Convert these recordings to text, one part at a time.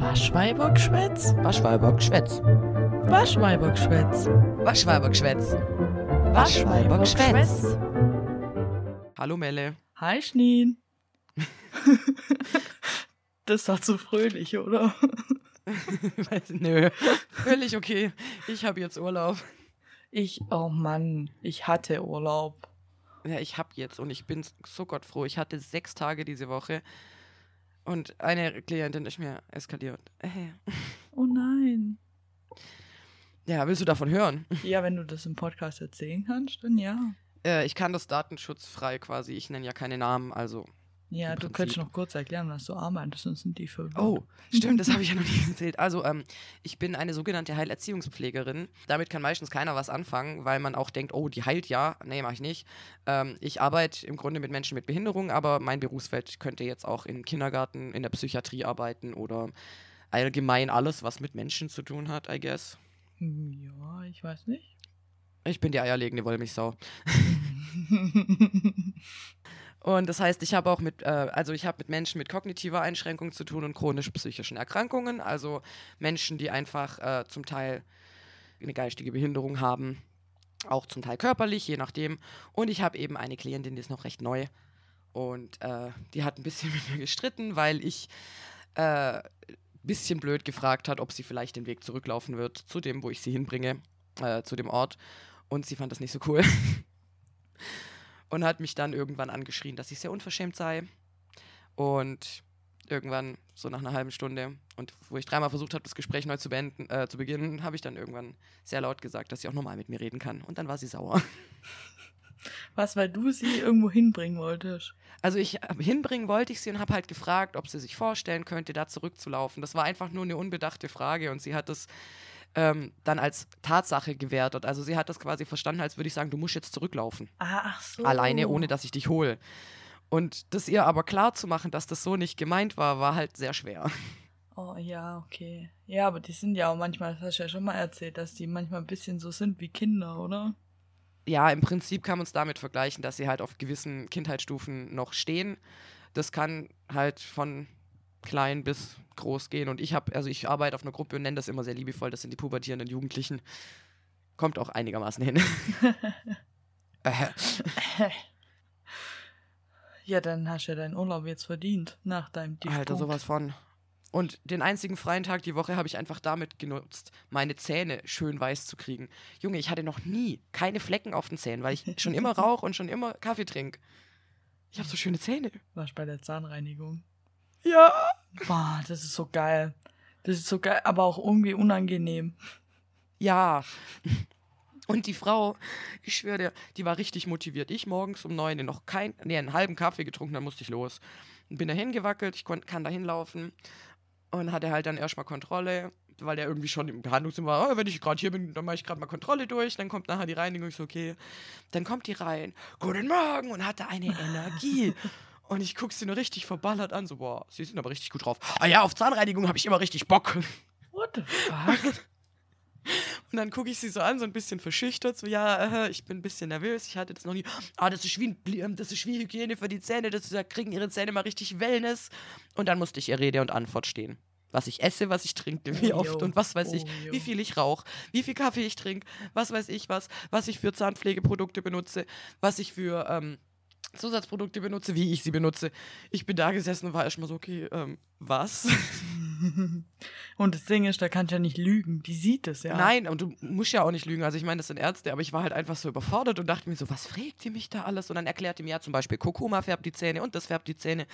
Waschweibergschwätz? Waschweibergschwätz. Waschweibergschwätz. Waschweibergschwätz. Waschweibergschwätz. Hallo Melle. Hi Schneen. das war zu fröhlich, oder? Weiß- Nö, völlig okay. Ich habe jetzt Urlaub. Ich, oh Mann, ich hatte Urlaub. Ja, ich hab jetzt und ich bin so gottfroh. Ich hatte sechs Tage diese Woche und eine Klientin ist mir eskaliert. Äh. Oh nein. Ja, willst du davon hören? Ja, wenn du das im Podcast erzählen kannst, dann ja. Äh, ich kann das datenschutzfrei quasi. Ich nenne ja keine Namen, also. Ja, du könntest noch kurz erklären, was du arbeitest, sonst sind die verwirrt. Oh, stimmt, das habe ich ja noch nie erzählt. Also, ähm, ich bin eine sogenannte Heilerziehungspflegerin. Damit kann meistens keiner was anfangen, weil man auch denkt, oh, die heilt ja. Nee, mache ich nicht. Ähm, ich arbeite im Grunde mit Menschen mit Behinderung, aber mein Berufsfeld könnte jetzt auch im Kindergarten, in der Psychiatrie arbeiten oder allgemein alles, was mit Menschen zu tun hat, I guess. Ja, ich weiß nicht. Ich bin die eierlegende Wollmilchsau. Und das heißt, ich habe auch mit, äh, also ich habe mit Menschen mit kognitiver Einschränkung zu tun und chronisch psychischen Erkrankungen, also Menschen, die einfach äh, zum Teil eine geistige Behinderung haben, auch zum Teil körperlich, je nachdem. Und ich habe eben eine Klientin, die ist noch recht neu und äh, die hat ein bisschen mit mir gestritten, weil ich äh, bisschen blöd gefragt hat, ob sie vielleicht den Weg zurücklaufen wird zu dem, wo ich sie hinbringe, äh, zu dem Ort. Und sie fand das nicht so cool. und hat mich dann irgendwann angeschrien, dass ich sehr unverschämt sei. Und irgendwann, so nach einer halben Stunde, und wo ich dreimal versucht habe, das Gespräch neu zu beenden, äh, zu beginnen, habe ich dann irgendwann sehr laut gesagt, dass sie auch normal mit mir reden kann. Und dann war sie sauer. Was, weil du sie irgendwo hinbringen wolltest? Also ich äh, hinbringen wollte ich sie und habe halt gefragt, ob sie sich vorstellen könnte, da zurückzulaufen. Das war einfach nur eine unbedachte Frage und sie hat das ähm, dann als Tatsache gewertet. Also sie hat das quasi verstanden, als würde ich sagen, du musst jetzt zurücklaufen. Ah, ach so. Alleine, ohne dass ich dich hole. Und das ihr aber klar zu machen, dass das so nicht gemeint war, war halt sehr schwer. Oh ja, okay. Ja, aber die sind ja auch manchmal, das hast du ja schon mal erzählt, dass die manchmal ein bisschen so sind wie Kinder, oder? Ja, im Prinzip kann man es damit vergleichen, dass sie halt auf gewissen Kindheitsstufen noch stehen. Das kann halt von klein bis groß gehen. Und ich habe, also ich arbeite auf einer Gruppe und nenne das immer sehr liebevoll, das sind die pubertierenden Jugendlichen. Kommt auch einigermaßen hin. Ja, dann hast du ja deinen Urlaub jetzt verdient, nach deinem Tiefpunkt. Alter, sowas von. Und den einzigen freien Tag die Woche habe ich einfach damit genutzt, meine Zähne schön weiß zu kriegen. Junge, ich hatte noch nie keine Flecken auf den Zähnen, weil ich schon immer rauche und schon immer Kaffee trinke. Ich habe so schöne Zähne. Warst bei der Zahnreinigung. Ja. Boah, das ist so geil. Das ist so geil, aber auch irgendwie unangenehm. Ja. Und die Frau, ich schwöre dir, die war richtig motiviert. Ich morgens um neun noch kein, nee, einen halben Kaffee getrunken, dann musste ich los. Bin da hingewackelt, ich kon, kann da hinlaufen und hatte halt dann erstmal Kontrolle, weil der irgendwie schon im Behandlungszimmer war, oh, wenn ich gerade hier bin, dann mache ich gerade mal Kontrolle durch, dann kommt nachher die Reinigung, ich so, okay. Dann kommt die rein, guten Morgen und hatte eine Energie. Und ich gucke sie nur richtig verballert an, so, boah, sie sind aber richtig gut drauf. Ah ja, auf Zahnreinigung habe ich immer richtig Bock. What the fuck? Und dann gucke ich sie so an, so ein bisschen verschüchtert, so, ja, äh, ich bin ein bisschen nervös, ich hatte das noch nie. Ah, das ist wie, ein, ähm, das ist wie Hygiene für die Zähne, das, da kriegen ihre Zähne mal richtig Wellness. Und dann musste ich ihr Rede und Antwort stehen. Was ich esse, was ich trinke, wie Oh, oft yo. und was weiß ich, Oh, yo. wie viel ich rauche, wie viel Kaffee ich trinke, was weiß ich was, was ich für Zahnpflegeprodukte benutze, was ich für ähm, Zusatzprodukte benutze, wie ich sie benutze. Ich bin da gesessen und war erstmal so, okay, ähm, was? Und das Ding ist, da kannst du ja nicht lügen. Die sieht es ja. Nein, und du musst ja auch nicht lügen. Also ich meine, das sind Ärzte, aber ich war halt einfach so überfordert und dachte mir so, was fragt ihr mich da alles? Und dann erklärt ihr mir ja zum Beispiel, Kurkuma färbt die Zähne und das färbt die Zähne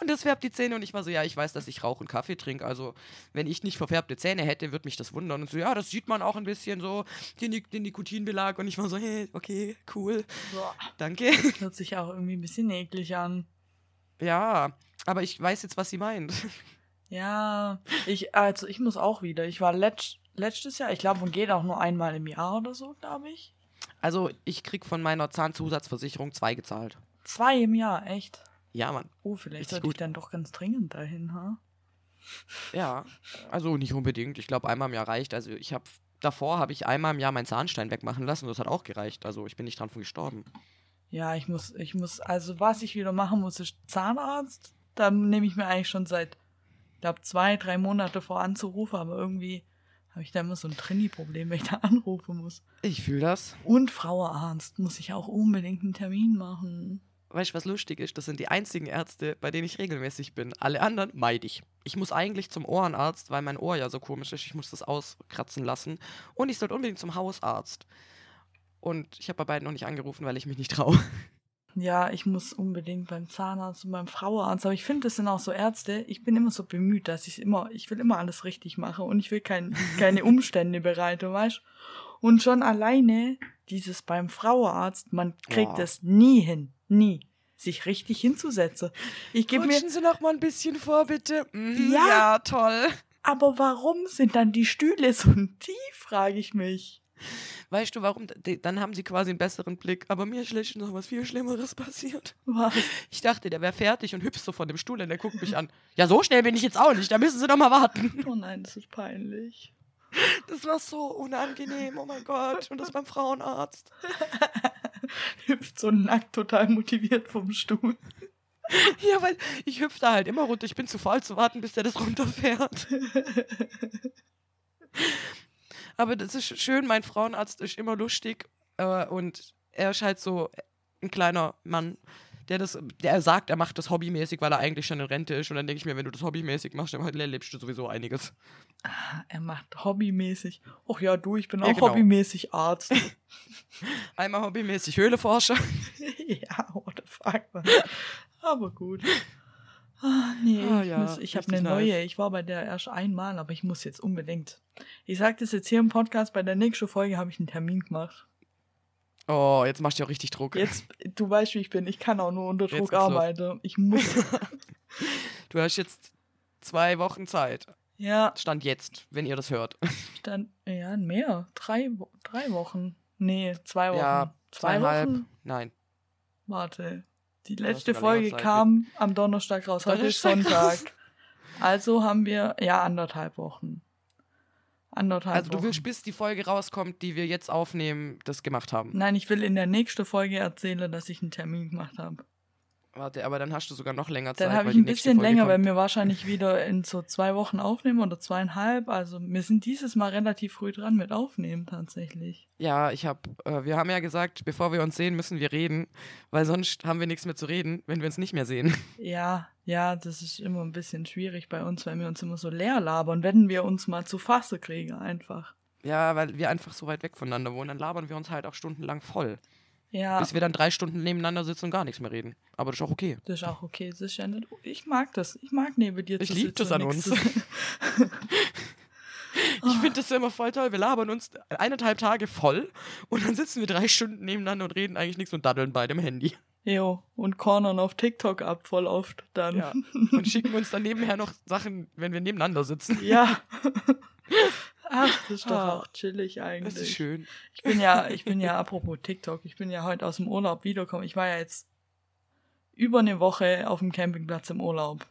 und das färbt die Zähne. Und ich war so, ja, ich weiß, dass ich Rauch und Kaffee trinke. Also wenn ich nicht verfärbte Zähne hätte, würde mich das wundern. Und so, ja, das sieht man auch ein bisschen so, den, den Nikotinbelag. Und ich war so, hey, okay, cool, Boah, danke. hört sich auch irgendwie ein bisschen eklig an. ja, aber ich weiß jetzt, was sie meint. Ja, ich, also ich muss auch wieder. Ich war letzt, letztes Jahr, ich glaube, man geht auch nur einmal im Jahr oder so, glaube ich. Also ich krieg von meiner Zahnzusatzversicherung zwei gezahlt. Zwei im Jahr, echt. Ja, Mann. Oh, vielleicht sollte ich dann doch ganz dringend dahin, ha? Ja, also nicht unbedingt. Ich glaube, einmal im Jahr reicht. Also ich habe davor habe ich einmal im Jahr meinen Zahnstein wegmachen lassen und das hat auch gereicht. Also ich bin nicht dran von gestorben. Ja, ich muss, ich muss, also was ich wieder machen muss, ist Zahnarzt. Da nehme ich mir eigentlich schon seit glaube, zwei, drei Monate vor anzurufen, aber irgendwie habe ich da immer so ein Trainee-Problem, wenn ich da anrufen muss. Ich fühle das. Und Frauenarzt muss ich auch unbedingt einen Termin machen. Weißt du, was lustig ist? Das sind die einzigen Ärzte, bei denen ich regelmäßig bin. Alle anderen meide ich. Ich muss eigentlich zum Ohrenarzt, weil mein Ohr ja so komisch ist. Ich muss das auskratzen lassen. Und ich sollte unbedingt zum Hausarzt. Und ich habe bei beiden noch nicht angerufen, weil ich mich nicht traue. Ja, ich muss unbedingt beim Zahnarzt und beim Frauenarzt. Aber ich finde, das sind auch so Ärzte. Ich bin immer so bemüht, dass ich immer, ich will immer alles richtig machen und ich will kein, keine Umstände bereiten, weißt Und schon alleine dieses beim Frauenarzt, man kriegt es nie hin. Nie. Sich richtig hinzusetzen. Ich gebe mir. Sie noch mal ein bisschen vor, bitte. Mhm, Ja. ja, toll. Aber warum sind dann die Stühle so tief, frage ich mich. Weißt du, warum? Dann haben sie quasi einen besseren Blick. Aber mir ist noch was viel Schlimmeres passiert. Was? Ich dachte, der wäre fertig und hüpft so von dem Stuhl und der guckt mich an. Ja, so schnell bin ich jetzt auch nicht. Da müssen Sie doch mal warten. Oh nein, das ist peinlich. Das war so unangenehm. Oh mein Gott. Und das beim Frauenarzt. Hüpft so nackt, total motiviert vom Stuhl. Ja, weil ich hüpfe da halt immer runter. Ich bin zu faul zu warten, bis der das runterfährt. Aber das ist schön. Mein Frauenarzt ist immer lustig. Äh, und er ist halt so ein kleiner Mann, der das, der sagt, er macht das hobbymäßig, weil er eigentlich schon in Rente ist. Und dann denke ich mir, wenn du das hobbymäßig machst, dann erlebst du sowieso einiges. Ah, er macht hobbymäßig. Ach ja, du, ich bin Ja, auch genau. hobbymäßig Arzt. Einmal hobbymäßig Höhleforscher. ja, what the fuck. Man. Aber gut. Ah, nee, Ah, ich, muss- ich habe eine nice. neue. Ich war bei der erst einmal, aber ich muss jetzt unbedingt. Ich sag das jetzt hier im Podcast, bei der nächsten Folge habe ich einen Termin gemacht. Oh, jetzt machst du ja richtig Druck. Jetzt, du weißt, wie ich bin. Ich kann auch nur unter Druck geht's los. arbeiten. Ich muss. Du hast jetzt zwei Wochen Zeit. ja, Stand jetzt, wenn ihr das hört. dann, ja, mehr. Drei, drei Wochen. Nee, zwei Wochen. Ja, zwei zweieinhalb. Wochen? Nein. Warte. Die letzte Folge kam am Donnerstag raus. Heute ist raus. Sonntag. Also haben wir, ja, anderthalb Wochen. Anderthalb Also du Wochen. willst, bis die Folge rauskommt, die wir jetzt aufnehmen, das gemacht haben. Nein, ich will in der nächsten Folge erzählen, dass ich einen Termin gemacht habe. Warte, aber dann hast du sogar noch länger Zeit. Dann habe weil ich ein bisschen länger, weil kommt. wir wahrscheinlich wieder in so zwei Wochen aufnehmen oder zweieinhalb. Also wir sind dieses Mal relativ früh dran mit Aufnehmen tatsächlich. Ja, ich habe, äh, wir haben ja gesagt, bevor wir uns sehen, müssen wir reden, weil sonst haben wir nichts mehr zu reden, wenn wir uns nicht mehr sehen. Ja, ja, das ist immer ein bisschen schwierig bei uns, weil wir uns immer so leer labern, wenn wir uns mal zu fasse kriegen einfach. Ja, weil wir einfach so weit weg voneinander wohnen, dann labern wir uns halt auch stundenlang voll. Ja, Bis wir dann drei Stunden nebeneinander sitzen und gar nichts mehr reden. Aber das ist auch okay. das ist auch okay. Das ist ja nicht, ich mag das. Ich mag neben dir Ich zu sitzen das an uns. Ich finde das immer voll toll. Wir labern uns eineinhalb Tage voll und dann sitzen wir drei Stunden nebeneinander und reden eigentlich nichts und daddeln bei dem Handy. Jo, und cornern auf TikTok ab voll oft dann. Ja. Und schicken uns dann nebenher noch Sachen, wenn wir nebeneinander sitzen. Ja. Ach, das ist doch Ah, auch chillig eigentlich. Das ist schön. Ich bin ja, ich bin ja, apropos TikTok, ich bin ja heute aus dem Urlaub wiedergekommen. Ich war ja jetzt über eine Woche auf dem Campingplatz im Urlaub.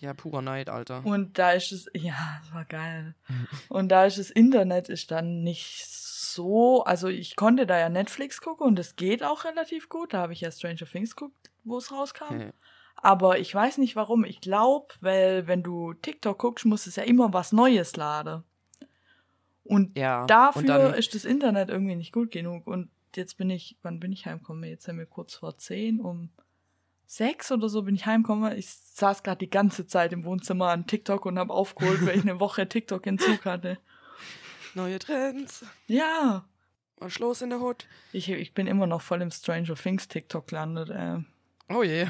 Ja, purer Neid, Alter. Und da ist es, ja, das war geil. Und da ist das Internet ist dann nicht so, also ich konnte da ja Netflix gucken und es geht auch relativ gut. Da habe ich ja Stranger Things geguckt, wo es rauskam. Okay. Aber ich weiß nicht warum. Ich glaube, weil wenn du TikTok guckst, muss es ja immer was Neues laden. Und Ja. und dafür dann, ist das Internet irgendwie nicht gut genug. Und jetzt bin ich, wann bin ich heimgekommen? Jetzt sind wir kurz vor zehn, um sechs oder so bin ich heimgekommen. Ich saß gerade die ganze Zeit im Wohnzimmer an TikTok und habe aufgeholt, weil ich eine Woche TikTok in Zug hatte. neue Trends. Ja. Was los in der Hut? Ich, ich bin immer noch voll im Stranger Things TikTok gelandet. Äh, Oh je.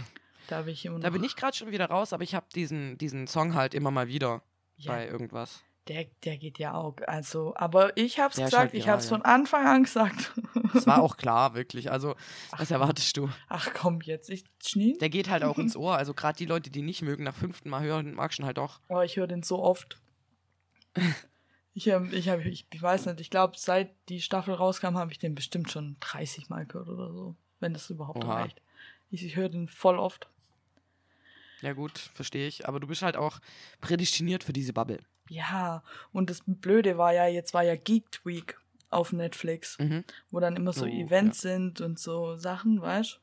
da. Da bin ich gerade schon wieder raus, aber ich habe diesen, diesen Song halt immer mal wieder ja, bei irgendwas. Der, der geht ja auch. Also, aber ich hab's Der gesagt, halt ich viral, hab's ja. von Anfang an gesagt. Das war auch klar, wirklich. Also, was erwartest du? Ach komm jetzt, ich schnie. Der geht halt auch ins Ohr. Also, gerade die Leute, die nicht mögen, nach fünften Mal hören, magst du halt auch. Oh, ich höre den so oft. Ich, ähm, ich, hab, ich, ich weiß nicht, ich glaube, seit die Staffel rauskam, habe ich den bestimmt schon 30 Mal gehört oder so. Wenn das überhaupt Oha. reicht. Ich, ich höre den voll oft. Ja, gut, verstehe ich. Aber du bist halt auch prädestiniert für diese Bubble. Ja, und das Blöde war ja, jetzt war ja Geek Week auf Netflix, Mhm. wo dann immer so Oh, Events sind und so Sachen, weißt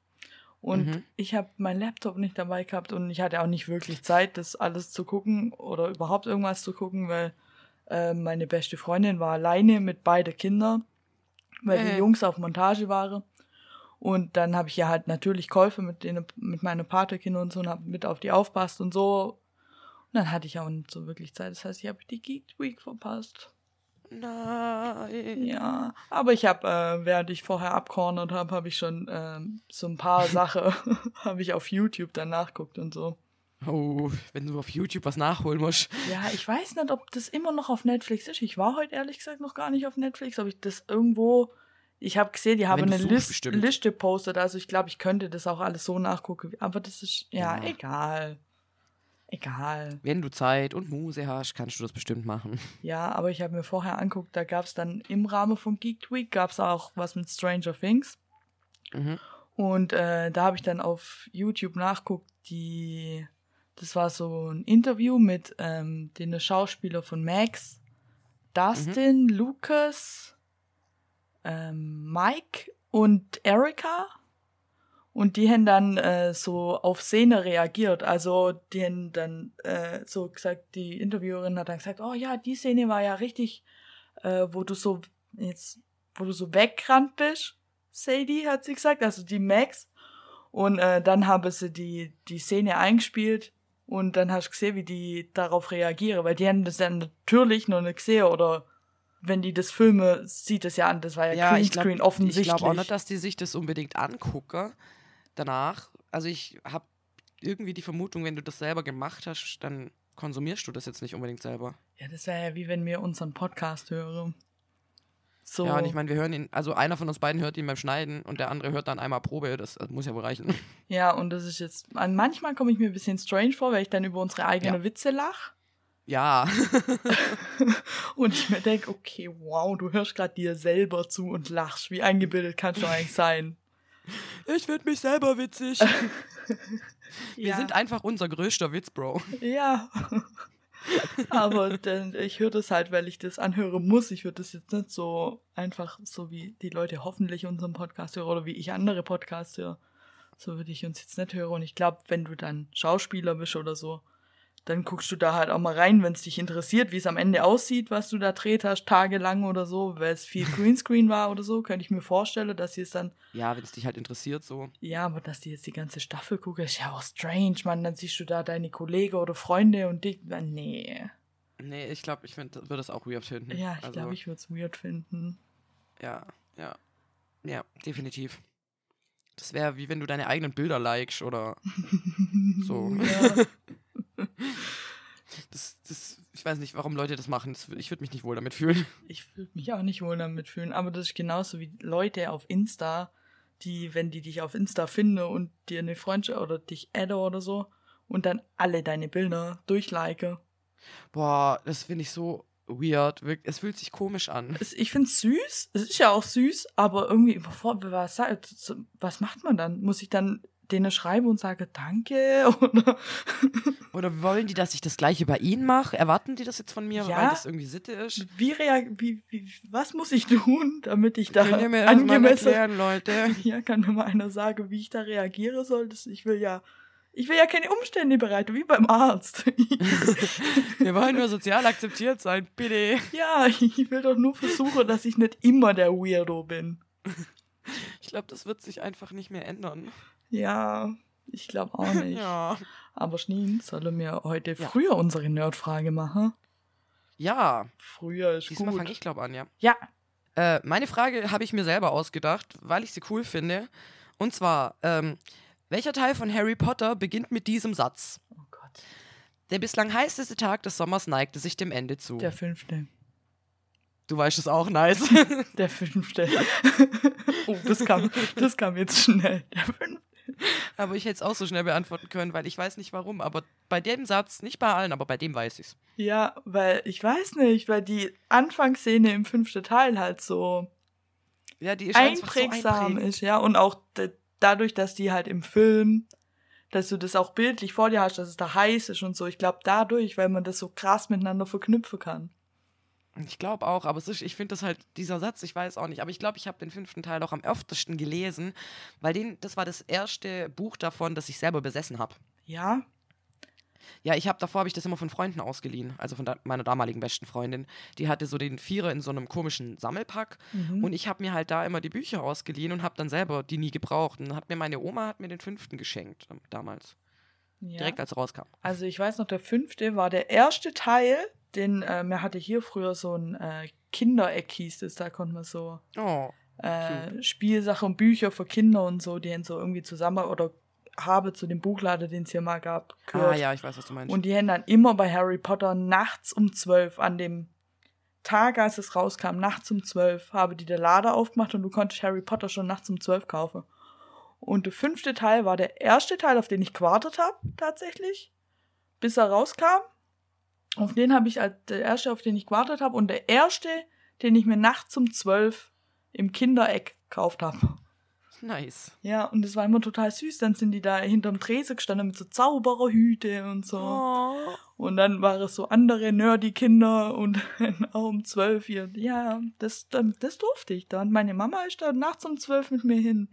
Und Mhm. ich habe meinen Laptop nicht dabei gehabt und ich hatte auch nicht wirklich Zeit, das alles zu gucken oder überhaupt irgendwas zu gucken, weil äh, meine beste Freundin war alleine mit beide Kindern, weil Äh. die Jungs auf Montage waren. Und dann habe ich ja halt natürlich Käufe mit, denen, mit meinen Patekindern und so und habe mit auf die aufpasst und so. Und dann hatte ich auch nicht so wirklich Zeit. Das heißt, ich habe die Geek Week verpasst. Nein. Ja, aber ich habe, äh, während ich vorher abcornert habe, habe ich schon ähm, so ein paar Sachen, habe ich auf YouTube dann nachguckt und so. Oh, wenn du auf YouTube was nachholen musst. Ja, ich weiß nicht, ob das immer noch auf Netflix ist. Ich war heute ehrlich gesagt noch gar nicht auf Netflix, ob ich das irgendwo. Ich habe gesehen, die haben eine List. Liste postet, also ich glaube, ich könnte das auch alles so nachgucken. Aber das ist, ja, Ja. egal. Egal. Wenn du Zeit und Muse hast, kannst du das bestimmt machen. Ja, aber ich habe mir vorher anguckt, da gab es dann im Rahmen von Geek Week gab es auch was mit Stranger Things. Mhm. Und äh, da habe ich dann auf YouTube nachguckt, die, das war so ein Interview mit ähm, den Schauspieler von Max, Dustin, Lucas, ähm, Mike und Erika. Und die haben dann äh, so auf Szene reagiert. Also die haben dann äh, so gesagt, die Interviewerin hat dann gesagt, oh ja, die Szene war ja richtig, äh, wo du so jetzt, wo du so weggerannt bist. Sadie hat sie gesagt, also die Max. Und äh, dann haben sie die, die Szene eingespielt und dann hast du gesehen, wie die darauf reagieren, weil die haben das dann natürlich noch nicht gesehen oder wenn die das filmen, sieht es ja an, das war ja, Ja, ich Greenscreen glaube offensichtlich. glaub auch nicht, dass die sich das unbedingt angucken danach. Also ich habe irgendwie die Vermutung, wenn du das selber gemacht hast, dann konsumierst du das jetzt nicht unbedingt selber. ja, das wäre ja wie wenn wir unseren Podcast hören. So. Ja, und ich meine, wir hören ihn, also einer von uns beiden hört ihn beim Schneiden und der andere hört dann einmal Probe, das, das muss ja wohl reichen. Ja, und das ist jetzt, an- manchmal komme ich mir ein bisschen strange vor, weil ich dann über unsere eigenen Ja. Witze lache. Ja, Und ich mir denke, okay, wow, du hörst gerade dir selber zu und lachst. Wie eingebildet kannst du eigentlich sein? Ich finde mich selber witzig. Wir ja. sind einfach unser größter Witz, Bro. Ja. Aber dann, ich höre das halt, weil ich das anhören muss. Ich würde das jetzt nicht so einfach, so wie die Leute hoffentlich unseren Podcast hören oder wie ich andere Podcasts höre. So würde ich uns jetzt nicht hören. Und ich glaube, wenn du dann Schauspieler bist oder so, dann guckst du da halt auch mal rein, wenn es dich interessiert, wie es am Ende aussieht, was du da dreht hast, tagelang oder so, weil es viel Greenscreen war oder so, könnte ich mir vorstellen, dass sie es dann Ja, wenn es dich halt interessiert, so. ja, aber dass die jetzt die ganze Staffel gucken, ist ja auch strange, Mann. Dann siehst du da deine Kollegen oder Freunde und die. äh, Nee. Nee, ich glaube, ich würde das auch weird finden. Ja, ich Also, glaube, ich würde es weird finden. Ja, ja. Ja, definitiv. Das wäre wie wenn du deine eigenen Bilder likest oder so. Ja. Das, das, ich weiß nicht, warum Leute das machen. Das, ich würde mich nicht wohl damit fühlen. Ich würde mich auch nicht wohl damit fühlen, aber das ist genauso wie Leute auf Insta, die, wenn die dich auf Insta finden und dir eine Freundschaft oder dich adden oder so und dann alle deine Bilder durchlike. Boah, das finde ich so weird. Es fühlt sich komisch an. Ich finde es süß, es ist ja auch süß, aber irgendwie überfordert. Was, was macht man dann? Muss ich dann denen schreiben und sage Danke? Oder Oder wollen die, dass ich das gleiche bei ihnen mache? Erwarten die das jetzt von mir, Ja. weil das irgendwie Sitte ist? wie wie, wie, was muss ich tun, damit ich da Könnt ihr mir angemessen. erklären, Leute? Ja, kann mir mal einer sagen, wie ich da reagiere soll. Das, ich will ja, ich will ja keine Umstände bereiten, wie beim Arzt. Wir wollen nur sozial akzeptiert sein, bitte. ja, ich will doch nur versuchen, dass ich nicht immer der Weirdo bin. Ich glaube, das wird sich einfach nicht mehr ändern. Ja, ich glaube auch nicht. Ja. Aber Schneen, soll mir heute Ja. früher unsere Nerdfrage machen? Ja, Früher ist diesmal gut. fange ich, glaube an, ja. Ja, Äh, meine Frage habe ich mir selber ausgedacht, weil ich sie cool finde. Und zwar, ähm, welcher Teil von Harry Potter beginnt mit diesem Satz? oh Gott, Der bislang heißeste Tag des Sommers neigte sich dem Ende zu. der fünfte. du weißt es auch, nice. Der fünfte. oh, das kam, das kam jetzt schnell. Der fünfte. aber ich hätte es auch so schnell beantworten können, weil ich weiß nicht warum. Aber bei dem Satz, nicht bei allen, aber bei dem weiß ich's. Ja, weil ich weiß nicht, weil die Anfangsszene im fünften Teil halt so Ja, die ist so einprägsam einprägend. ist, ja. Und auch dadurch, dass die halt im Film, dass du das auch bildlich vor dir hast, dass es da heiß ist und so. Ich glaube dadurch, weil man das so krass miteinander verknüpfen kann. Ich glaube auch, aber ist, ich finde das halt, dieser Satz, ich weiß auch nicht, aber ich glaube, ich habe den fünften Teil auch am öftesten gelesen, weil den, das war das erste Buch davon, das ich selber besessen habe. Ja. Ja, ich habe davor habe ich das immer von Freunden ausgeliehen, also von da, meiner damaligen besten Freundin. Die hatte so den Vierer in so einem komischen Sammelpack Mhm. und ich habe mir halt da immer die Bücher ausgeliehen und habe dann selber die nie gebraucht. Und dann hat mir meine Oma hat mir den fünften geschenkt ähm, damals, ja. direkt als er rauskam. Also ich weiß noch, der fünfte war der erste Teil, den äh, mir hatte hier früher so ein äh, Kindereck hieß es, da konnte man so Oh, äh, Spielsachen und Bücher für Kinder und so, die haben so irgendwie zusammen oder habe zu dem Buchlader, den es hier mal gab, ah gehört. ja, ich weiß, was du meinst. Und die haben dann immer bei Harry Potter nachts um zwölf, an dem Tag, als es rauskam, nachts um zwölf, habe die der Lader aufgemacht und du konntest Harry Potter schon nachts um zwölf kaufen. Und der fünfte Teil war der erste Teil, auf den ich gewartet habe, tatsächlich, bis er rauskam. Auf den habe ich als der erste, auf den ich gewartet habe. Und der erste, den ich mir nachts um zwölf im Kindereck gekauft habe. nice. Ja, und das war immer total süß. Dann sind die da hinterm Tresen gestanden mit so Zaubererhüte und so. Oh. Und dann waren es so andere Nerdy-Kinder und auch um zwölf hier. Ja, das, das, das durfte ich dann. Meine Mama ist da nachts um zwölf mit mir hin.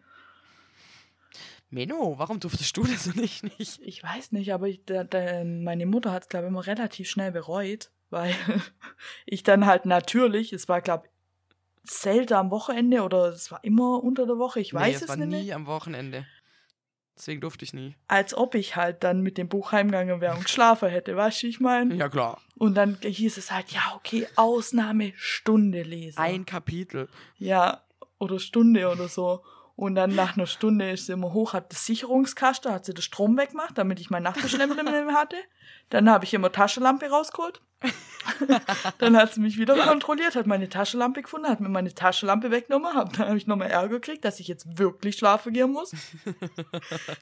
Menno, warum durftest du das und ich nicht? Ich weiß nicht, aber ich, da, da, meine Mutter hat es, glaube ich, immer relativ schnell bereut, weil ich dann halt natürlich, es war, glaube ich, selten am Wochenende oder es war immer unter der Woche, ich weiß nee, es es war nicht nie am Wochenende. Deswegen durfte ich nie. Als ob ich halt dann mit dem Buch heimgegangen wäre und geschlafen hätte, weißt du, ich meine? Ja, klar. Und dann hieß es halt, ja, okay, Ausnahmestunde lesen. Ein Kapitel. Ja, oder Stunde oder so. Und dann nach einer Stunde ist sie immer hoch, hat das Sicherungskasten, hat sie den Strom weggemacht, damit ich mein Nachttischlämpchen hatte. Dann habe ich immer Taschenlampe rausgeholt. dann hat sie mich wieder kontrolliert, hat meine Taschenlampe gefunden, hat mir meine Taschenlampe weggenommen, hab, dann habe ich nochmal Ärger gekriegt, dass ich jetzt wirklich schlafen gehen muss.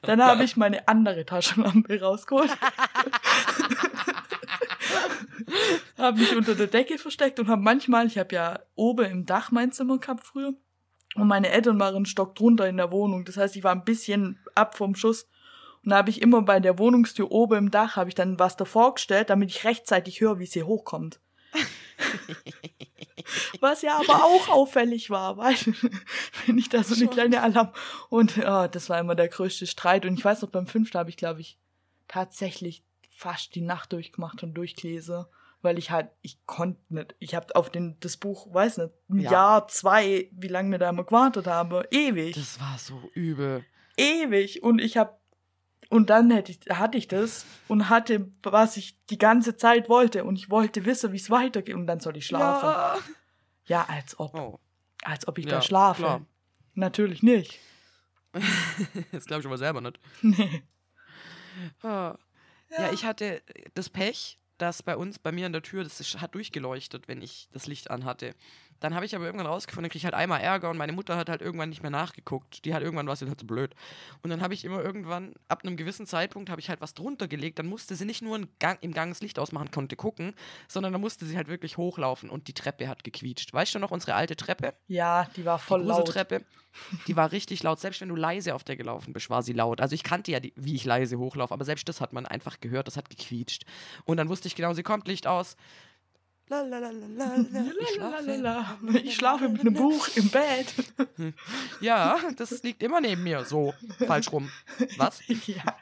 Dann habe ich meine andere Taschenlampe rausgeholt. habe mich unter der Decke versteckt und habe manchmal, ich habe ja oben im Dach mein Zimmer gehabt früher, und meine Eltern waren einen Stock drunter in der Wohnung. Das heißt, ich war ein bisschen ab vom Schuss. Und da habe ich immer bei der Wohnungstür oben im Dach, habe ich dann was davor gestellt, damit ich rechtzeitig höre, wie sie hochkommt. was ja aber auch auffällig war, weil wenn ich da so eine kleine Alarm. Und ja, das war immer der größte Streit. Und ich weiß noch, beim fünften habe ich, glaube ich, tatsächlich fast die Nacht durchgemacht und durchgelesen. Weil ich halt, ich konnte nicht. Ich habe auf den, das Buch, weiß nicht, ein Ja. Jahr, zwei, wie lange wir da immer gewartet haben. Ewig. Das war so übel. ewig. Und ich habe und dann hätte ich, hatte ich das und hatte, was ich die ganze Zeit wollte. Und ich wollte wissen, wie es weitergeht. Und dann soll ich schlafen. Ja, als ob. Oh. Als ob ich Ja, da schlafe. klar. Natürlich nicht. Das glaube ich aber selber nicht. Nee. Ah. Ja. ich hatte das Pech, dass bei uns, bei mir an der Tür, das ist- hat durchgeleuchtet, wenn ich das Licht anhatte. Dann habe ich aber irgendwann rausgefunden, dann kriege ich halt einmal Ärger und meine Mutter hat halt irgendwann nicht mehr nachgeguckt. Die hat irgendwann was, hat so blöd. Und dann habe ich immer irgendwann, ab einem gewissen Zeitpunkt, habe ich halt was drunter gelegt. Dann musste sie nicht nur im Gang, im Gang das Licht ausmachen, konnte gucken, sondern dann musste sie halt wirklich hochlaufen und die Treppe hat gequietscht. Weißt du noch, unsere alte Treppe? Ja, die war voll die laut. Treppe, die war richtig laut. Selbst wenn du leise auf der gelaufen bist, war sie laut. Also ich kannte ja, die, wie ich leise hochlaufe, aber selbst das hat man einfach gehört, das hat gequietscht. Und dann wusste ich genau, sie kommt, Licht aus. La, la, la, la, la, la. Ich schlafe. Lalalala. Ich schlafe mit einem Buch im Bett. Ja, das liegt immer neben mir. So, falsch rum. Was? ja.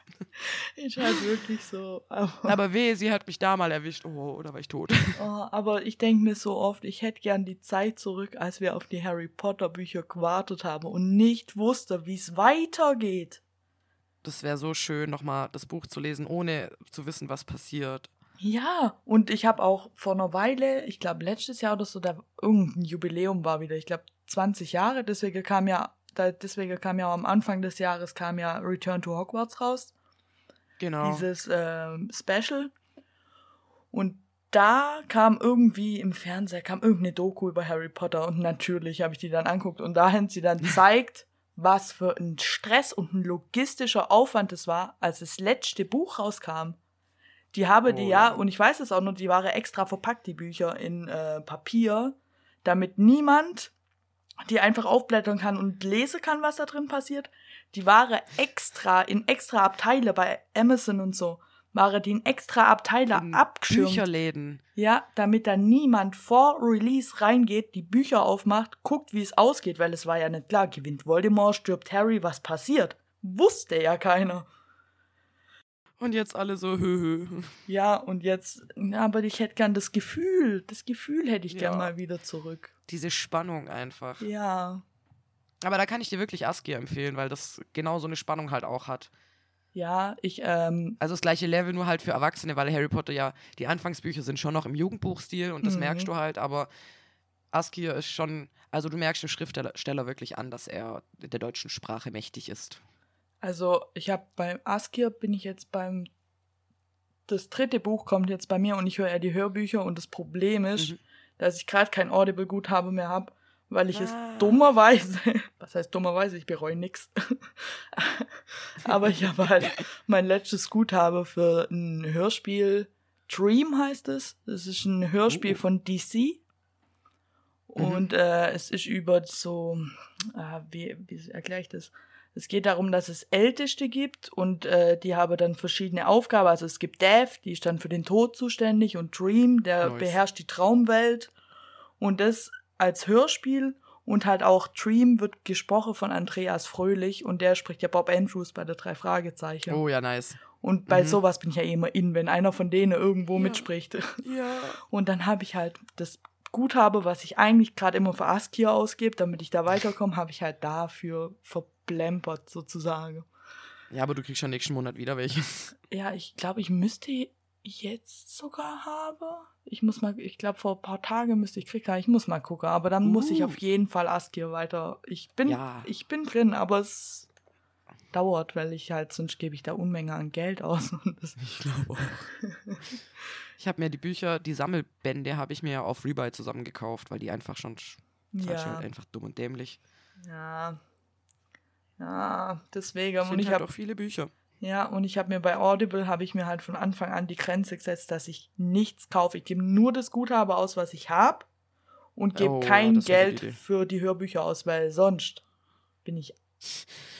Ich halt wirklich so. Aber, Aber weh, sie hat mich da mal erwischt. Oh, oder war ich tot? oh, aber ich denke mir so oft, ich hätte gern die Zeit zurück, als wir auf die Harry Potter Bücher gewartet haben und nicht wusste, wie es weitergeht. Das wäre so schön, nochmal das Buch zu lesen, ohne zu wissen, was passiert. Ja, und ich habe auch vor einer Weile, ich glaube letztes Jahr oder so, da irgendein Jubiläum war wieder, ich glaube 20 Jahre, deswegen kam ja, da, deswegen kam ja am Anfang des Jahres kam ja Return to Hogwarts raus, Genau. dieses ähm, Special. Und da kam irgendwie im Fernseher, kam irgendeine Doku über Harry Potter und natürlich habe ich die dann anguckt und dahin sie dann zeigt, was für ein Stress und ein logistischer Aufwand es war, als das letzte Buch rauskam. Die habe die Oh ja, und ich weiß es auch noch, die waren extra verpackt, die Bücher in äh, Papier, damit niemand die einfach aufblättern kann und lesen kann, was da drin passiert. Die waren extra in extra Abteile bei Amazon und so waren die in extra Abteile In abgeschirmt. Bücherläden. Ja, damit da niemand vor Release reingeht, die Bücher aufmacht, guckt, wie es ausgeht, weil es war ja nicht klar, gewinnt Voldemort, stirbt Harry, was passiert? Wusste ja keiner. Und jetzt alle so, hö, hö. Ja, und jetzt, ja, aber ich hätte gern das Gefühl, das Gefühl hätte ich gern Ja. mal wieder zurück. Diese Spannung einfach. Ja, Aber da kann ich dir wirklich Askia empfehlen, weil das genau so eine Spannung halt auch hat. ja, ich, ähm, Also das gleiche Level, nur halt für Erwachsene, weil Harry Potter ja, die Anfangsbücher sind schon noch im Jugendbuchstil und das Mhm. merkst du halt, aber Askia ist schon, also du merkst dem Schriftsteller wirklich an, dass er der deutschen Sprache mächtig ist. Also ich habe beim Askir bin ich jetzt beim, das dritte Buch kommt jetzt bei mir und ich höre ja die Hörbücher und das Problem ist, Mhm. dass ich gerade kein Audible-Guthabe mehr habe, weil ich Ah. es dummerweise, was heißt dummerweise, ich bereue nix, aber ich habe halt mein letztes Guthabe für ein Hörspiel, Dream heißt es, das ist ein Hörspiel Oh. von DC Mhm. und äh, es ist über so, äh, wie, wie erkläre ich das? Es geht darum, dass es Älteste gibt und äh, die haben dann verschiedene Aufgaben. Also es gibt Death, die ist dann für den Tod zuständig und Dream, der Nice. beherrscht die Traumwelt. Und das als Hörspiel und halt auch Dream wird gesprochen von Andreas Fröhlich und der spricht ja Bob Andrews bei der drei Fragezeichen. Oh ja, nice. Und bei Mhm. sowas bin ich ja eh immer in, wenn einer von denen irgendwo Ja. mitspricht. Ja. Und dann habe ich halt das Guthabe, was ich eigentlich gerade immer für Askia ausgebe, damit ich da weiterkomme, habe ich halt dafür verplempert sozusagen. Ja, aber du kriegst schon nächsten Monat wieder welches. Ja, ich glaube, ich müsste jetzt sogar haben. Ich muss mal, ich glaube, vor ein paar Tagen müsste ich kriegen. Ich muss mal gucken, aber dann muss ich Uh. auf jeden Fall Askia weiter. Ich bin, Ja. ich bin drin, aber es dauert, weil ich halt, sonst gebe ich da Unmenge an Geld aus. Ich glaube auch. Ich habe mir die Bücher, die Sammelbände, habe ich mir ja auf Rebuy zusammengekauft, weil die einfach schon ja, halt einfach dumm und dämlich. ja, ja, deswegen. Ich Und finde ich halt habe auch viele Bücher. Ja, und ich habe mir bei Audible, habe ich mir halt von Anfang an die Grenze gesetzt, dass ich nichts kaufe. Ich gebe nur das Guthabe aus, was ich habe und gebe Oh, kein das Geld für die Hörbücher aus, weil sonst bin ich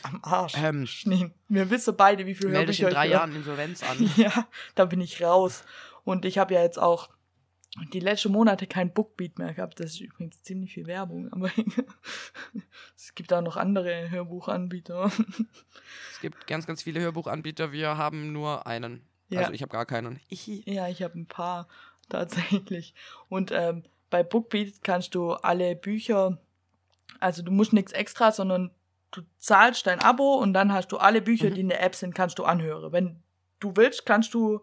am Arsch. Ähm, Nee, wir wissen beide, wie dich Hörbücher in drei ich. Jahren Insolvenz an. Ja, da bin ich raus. Und ich habe ja jetzt auch die letzten Monate kein Bookbeat mehr gehabt. Das ist übrigens ziemlich viel Werbung, aber es gibt auch noch andere Hörbuchanbieter. Es gibt ganz, ganz viele Hörbuchanbieter. Wir haben nur einen. Ja. Also ich habe gar keinen. Ich, Ja, ich habe ein paar tatsächlich. Und ähm, bei Bookbeat kannst du alle Bücher, also du musst nichts extra, sondern du zahlst dein Abo und dann hast du alle Bücher, Mhm. die in der App sind, kannst du anhören. Wenn du willst, kannst du,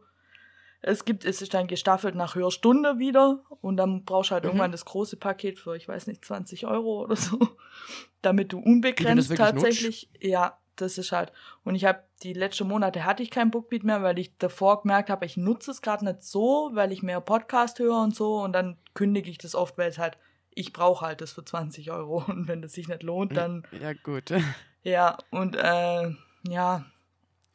es gibt, es ist dann gestaffelt nach Hörstunde wieder und dann brauchst du halt Mhm. irgendwann das große Paket für, ich weiß nicht, 20 Euro oder so, damit du unbegrenzt tatsächlich, ja, das ist halt. Und ich habe die letzten Monate hatte ich kein Bookbeat mehr, weil ich davor gemerkt habe, ich nutze es gerade nicht so, weil ich mehr Podcast höre und so und dann kündige ich das oft, weil es halt, ich brauche halt das für 20 Euro und wenn das sich nicht lohnt, dann Ja, gut. ja, und äh, ja,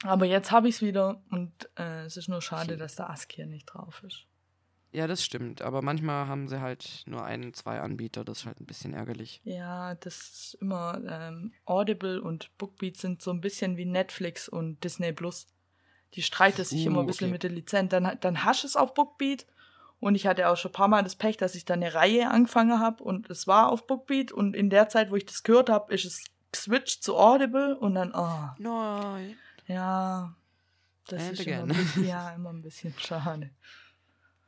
aber jetzt habe ich es wieder und äh, es ist nur schade, dass der Ask hier nicht drauf ist. Ja, das stimmt. Aber manchmal haben sie halt nur einen, zwei Anbieter. Das ist halt ein bisschen ärgerlich. Ja, das ist immer ähm, Audible und Bookbeat sind so ein bisschen wie Netflix und Disney Plus. Die streiten sich Uh, immer ein bisschen okay. mit der Lizenz. Dann, dann hast du es auf Bookbeat und ich hatte auch schon ein paar Mal das Pech, dass ich dann eine Reihe angefangen habe und es war auf Bookbeat und in der Zeit, wo ich das gehört habe, ist es geswitcht zu Audible und dann, oh, Nein. Ja, das And ist immer ein, bisschen, ja, immer ein bisschen schade.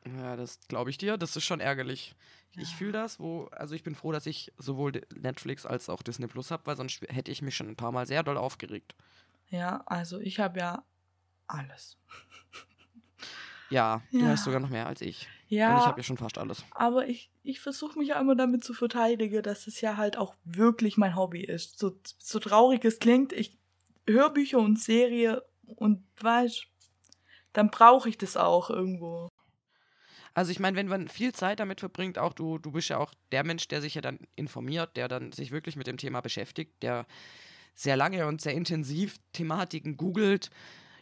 Ja, das glaube ich dir. Das ist schon ärgerlich. Ich fühle das, wo, also ich bin froh, dass ich sowohl Netflix als auch Disney Plus habe, weil sonst hätte ich mich schon ein paar Mal sehr doll aufgeregt. Ja, also ich habe ja alles. Ja, du Ja. hast sogar noch mehr als ich. Und ich Ja, habe ja schon fast alles. aber ich, ich versuche mich ja immer damit zu verteidigen, dass es ja halt auch wirklich mein Hobby ist. So, so traurig es klingt, ich höre Bücher und Serie und weiß, dann brauche ich das auch irgendwo. Also ich meine, wenn man viel Zeit damit verbringt, auch du, du bist ja auch der Mensch, der sich ja dann informiert, der dann sich wirklich mit dem Thema beschäftigt, der sehr lange und sehr intensiv Thematiken googelt.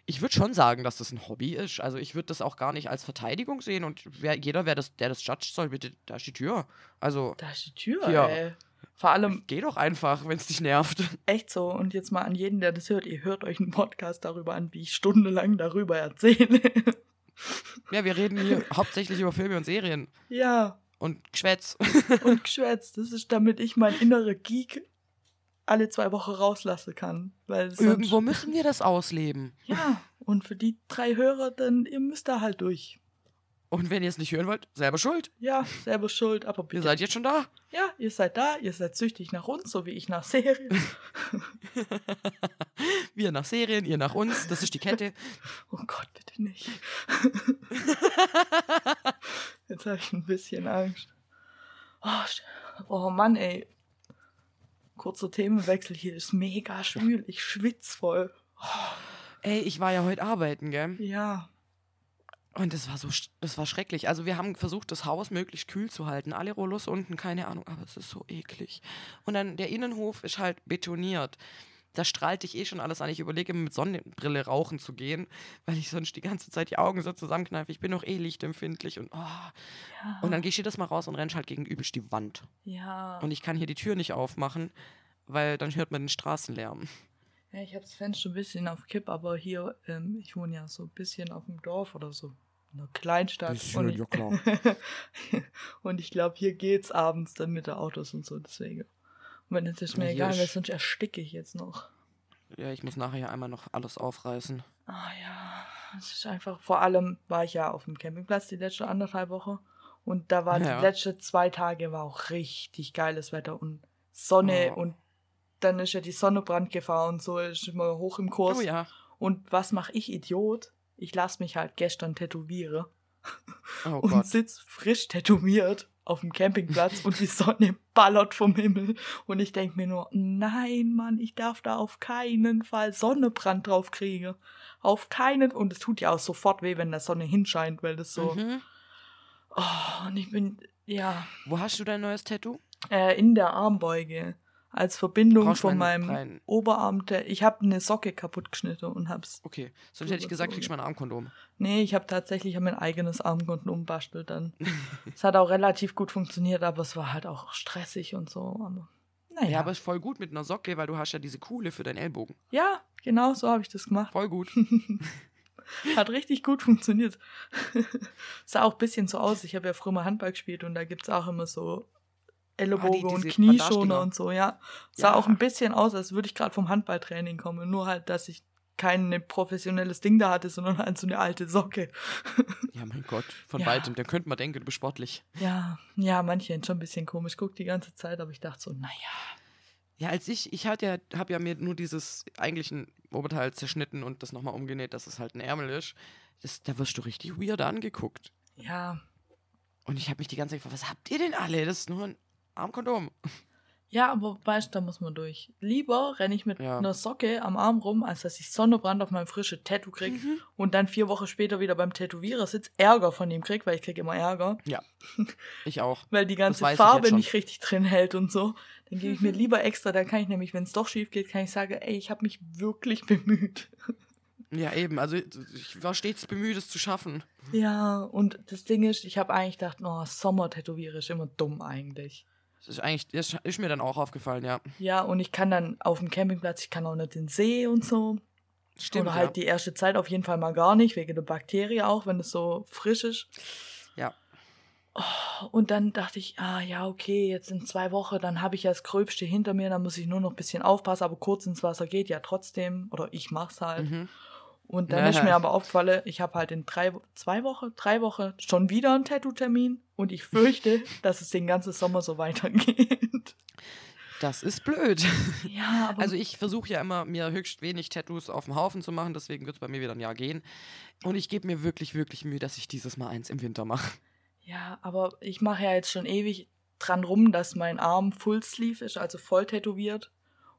Ich würde schon sagen, dass das ein Hobby ist. Also ich würde das auch gar nicht als Verteidigung sehen und wer, jeder, wer das, der das judgt soll, bitte, da ist die Tür. Also Da ist die Tür, Ja. ey. Vor allem, Geh doch einfach, wenn es dich nervt. echt so, und jetzt mal an jeden, der das hört, ihr hört euch einen Podcast darüber an, wie ich stundenlang darüber erzähle. Ja, wir reden hier hauptsächlich über Filme und Serien ja, und Geschwätz. und geschwätzt. Das ist, damit ich mein innere Geek alle zwei Wochen rauslassen kann. Weil Irgendwo müssen wir das ausleben. Ja, und für die drei Hörer, dann, ihr müsst da halt durch. Und wenn ihr es nicht hören wollt, selber schuld. Ja, selber schuld, aber Ihr bitte. seid jetzt schon da. ja, ihr seid da, ihr seid süchtig nach uns, so wie ich nach Serien. Wir nach Serien, ihr nach uns. Das ist die Kette. Oh Gott, bitte nicht. Jetzt habe ich ein bisschen Angst. Oh, oh Mann, ey. Kurzer Themenwechsel hier ist mega schwül. Ich schwitz voll. Ey, ich war ja heute arbeiten, gell? Ja. Und das war so, das war schrecklich. Also wir haben versucht, das Haus möglichst kühl zu halten. Alle Rollos unten, keine Ahnung, aber es ist so eklig. Und dann der Innenhof ist halt betoniert. Da strahlt dich eh schon alles an. Ich überlege mit Sonnenbrille rauchen zu gehen, weil ich sonst die ganze Zeit die Augen so zusammenkneife. Ich bin noch eh lichtempfindlich und oh. Ja. Und dann gehe ich jedes Mal raus und renne halt gegenüber die Wand. ja. Und ich kann hier die Tür nicht aufmachen, weil dann hört man den Straßenlärm. ja, ich habe das Fenster ein bisschen auf Kipp, aber hier, ähm, ich wohne ja so ein bisschen auf dem Dorf oder so. In einer Kleinstadt. Bisschen, und ich, ja klar. und ich glaube, hier geht's abends dann mit der Autos und so, deswegen. Und wenn jetzt ist mir Ja, egal, weil ist- sonst ersticke ich jetzt noch. Ja, ich muss nachher einmal noch alles aufreißen. Ah ja, es ist einfach, vor allem war ich ja auf dem Campingplatz die letzte anderthalb Woche und da war Ja. die letzte zwei Tage war auch richtig geiles Wetter und Sonne Oh. und dann ist ja die Sonne Brandgefahr und so ist immer hoch im Kurs. Oh ja. Und was mache ich, Idiot? Ich lasse mich halt gestern tätowieren Oh und Gott. sitz frisch tätowiert auf dem Campingplatz und die Sonne ballert vom Himmel. Und ich denk mir nur, nein, Mann, ich darf da auf keinen Fall Sonnenbrand drauf kriegen. Auf keinen. Und es tut ja auch sofort weh, wenn da Sonne hinscheint, weil das so. Mhm. Oh, und ich bin, ja, Wo hast du dein neues Tattoo? äh, in der Armbeuge. Als Verbindung von meinem kleinen- Oberarm. Der, ich habe eine Socke kaputt geschnitten und hab's. Okay. Sonst hätte ich gesagt, kriegst du mein Armkondom. Nee, ich habe tatsächlich hab mein eigenes Armkondom bastelt dann. es hat auch relativ gut funktioniert, aber es war halt auch stressig und so. Aber naja. Ja, aber ist voll gut mit einer Socke, weil du hast ja diese Kuhle für deinen Ellbogen. ja, genau so habe ich das gemacht. Voll gut. Hat richtig gut funktioniert. Sah auch ein bisschen so aus. Ich habe ja früher mal Handball gespielt und da gibt's auch immer so Ellenbogen Ah, die- und Knieschoner Bandagedinger. und so, ja. Sah Ja. auch ein bisschen aus, als würde ich gerade vom Handballtraining kommen. Nur halt, dass ich kein professionelles Ding da hatte, sondern halt so eine alte Socke. Ja, mein Gott. Von Ja. weitem. Dann könnte man denken, du bist sportlich. Ja, ja, manche sind schon ein bisschen komisch. Guck die ganze Zeit, aber ich dachte so, naja. Ja, als ich, ich hatte ja, habe ja mir nur dieses eigentlichen Oberteil zerschnitten und das nochmal umgenäht, dass es halt ein Ärmel ist. Das, da wirst du richtig weird angeguckt. Ja, Und ich habe mich die ganze Zeit gefragt, was habt ihr denn alle? Das ist nur ein Armkondom. Ja, aber weißt du, da muss man durch. Lieber renne ich mit Ja. einer Socke am Arm rum, als dass ich Sonnenbrand auf meinem frischen Tattoo krieg Mhm. und dann vier Wochen später wieder beim Tätowierer sitz, Ärger von ihm krieg, weil ich krieg immer Ärger, Ich auch. weil die ganze Farbe nicht richtig drin hält und so. Dann gebe ich mir lieber extra, dann kann ich nämlich, wenn es doch schief geht, kann ich sagen, ey, ich habe mich wirklich bemüht. Ja, eben. Also ich war stets bemüht, es zu schaffen. Ja, und das Ding ist, ich habe eigentlich gedacht, oh, Sommer-Tätowiere ist immer dumm eigentlich. Das ist eigentlich, das ist mir dann auch aufgefallen, ja. Ja, und ich kann dann auf dem Campingplatz, ich kann auch nicht den See und so. Stimmt. Oder halt ja. die erste Zeit auf jeden Fall mal gar nicht, wegen der Bakterien auch, wenn es so frisch ist. Ja. Oh, und dann dachte ich, ah ja, okay, jetzt in zwei Wochen, dann habe ich ja das Gröbste hinter mir, dann muss ich nur noch ein bisschen aufpassen, aber kurz ins Wasser geht ja trotzdem. Oder ich mach's halt. Mhm. Und dann Ja. ist mir aber aufgefallen, ich habe halt in drei, zwei Wochen, drei Wochen schon wieder einen Tattoo-Termin und ich fürchte, dass es den ganzen Sommer so weitergeht. Das ist blöd. Ja, aber Also ich versuche ja immer, mir höchst wenig Tattoos auf dem Haufen zu machen, deswegen wird es bei mir wieder ein Jahr gehen. Und ich gebe mir wirklich, wirklich Mühe, dass ich dieses Mal eins im Winter mache. Ja, aber ich mache ja jetzt schon ewig dran rum, dass mein Arm Full Sleeve ist, also voll tätowiert.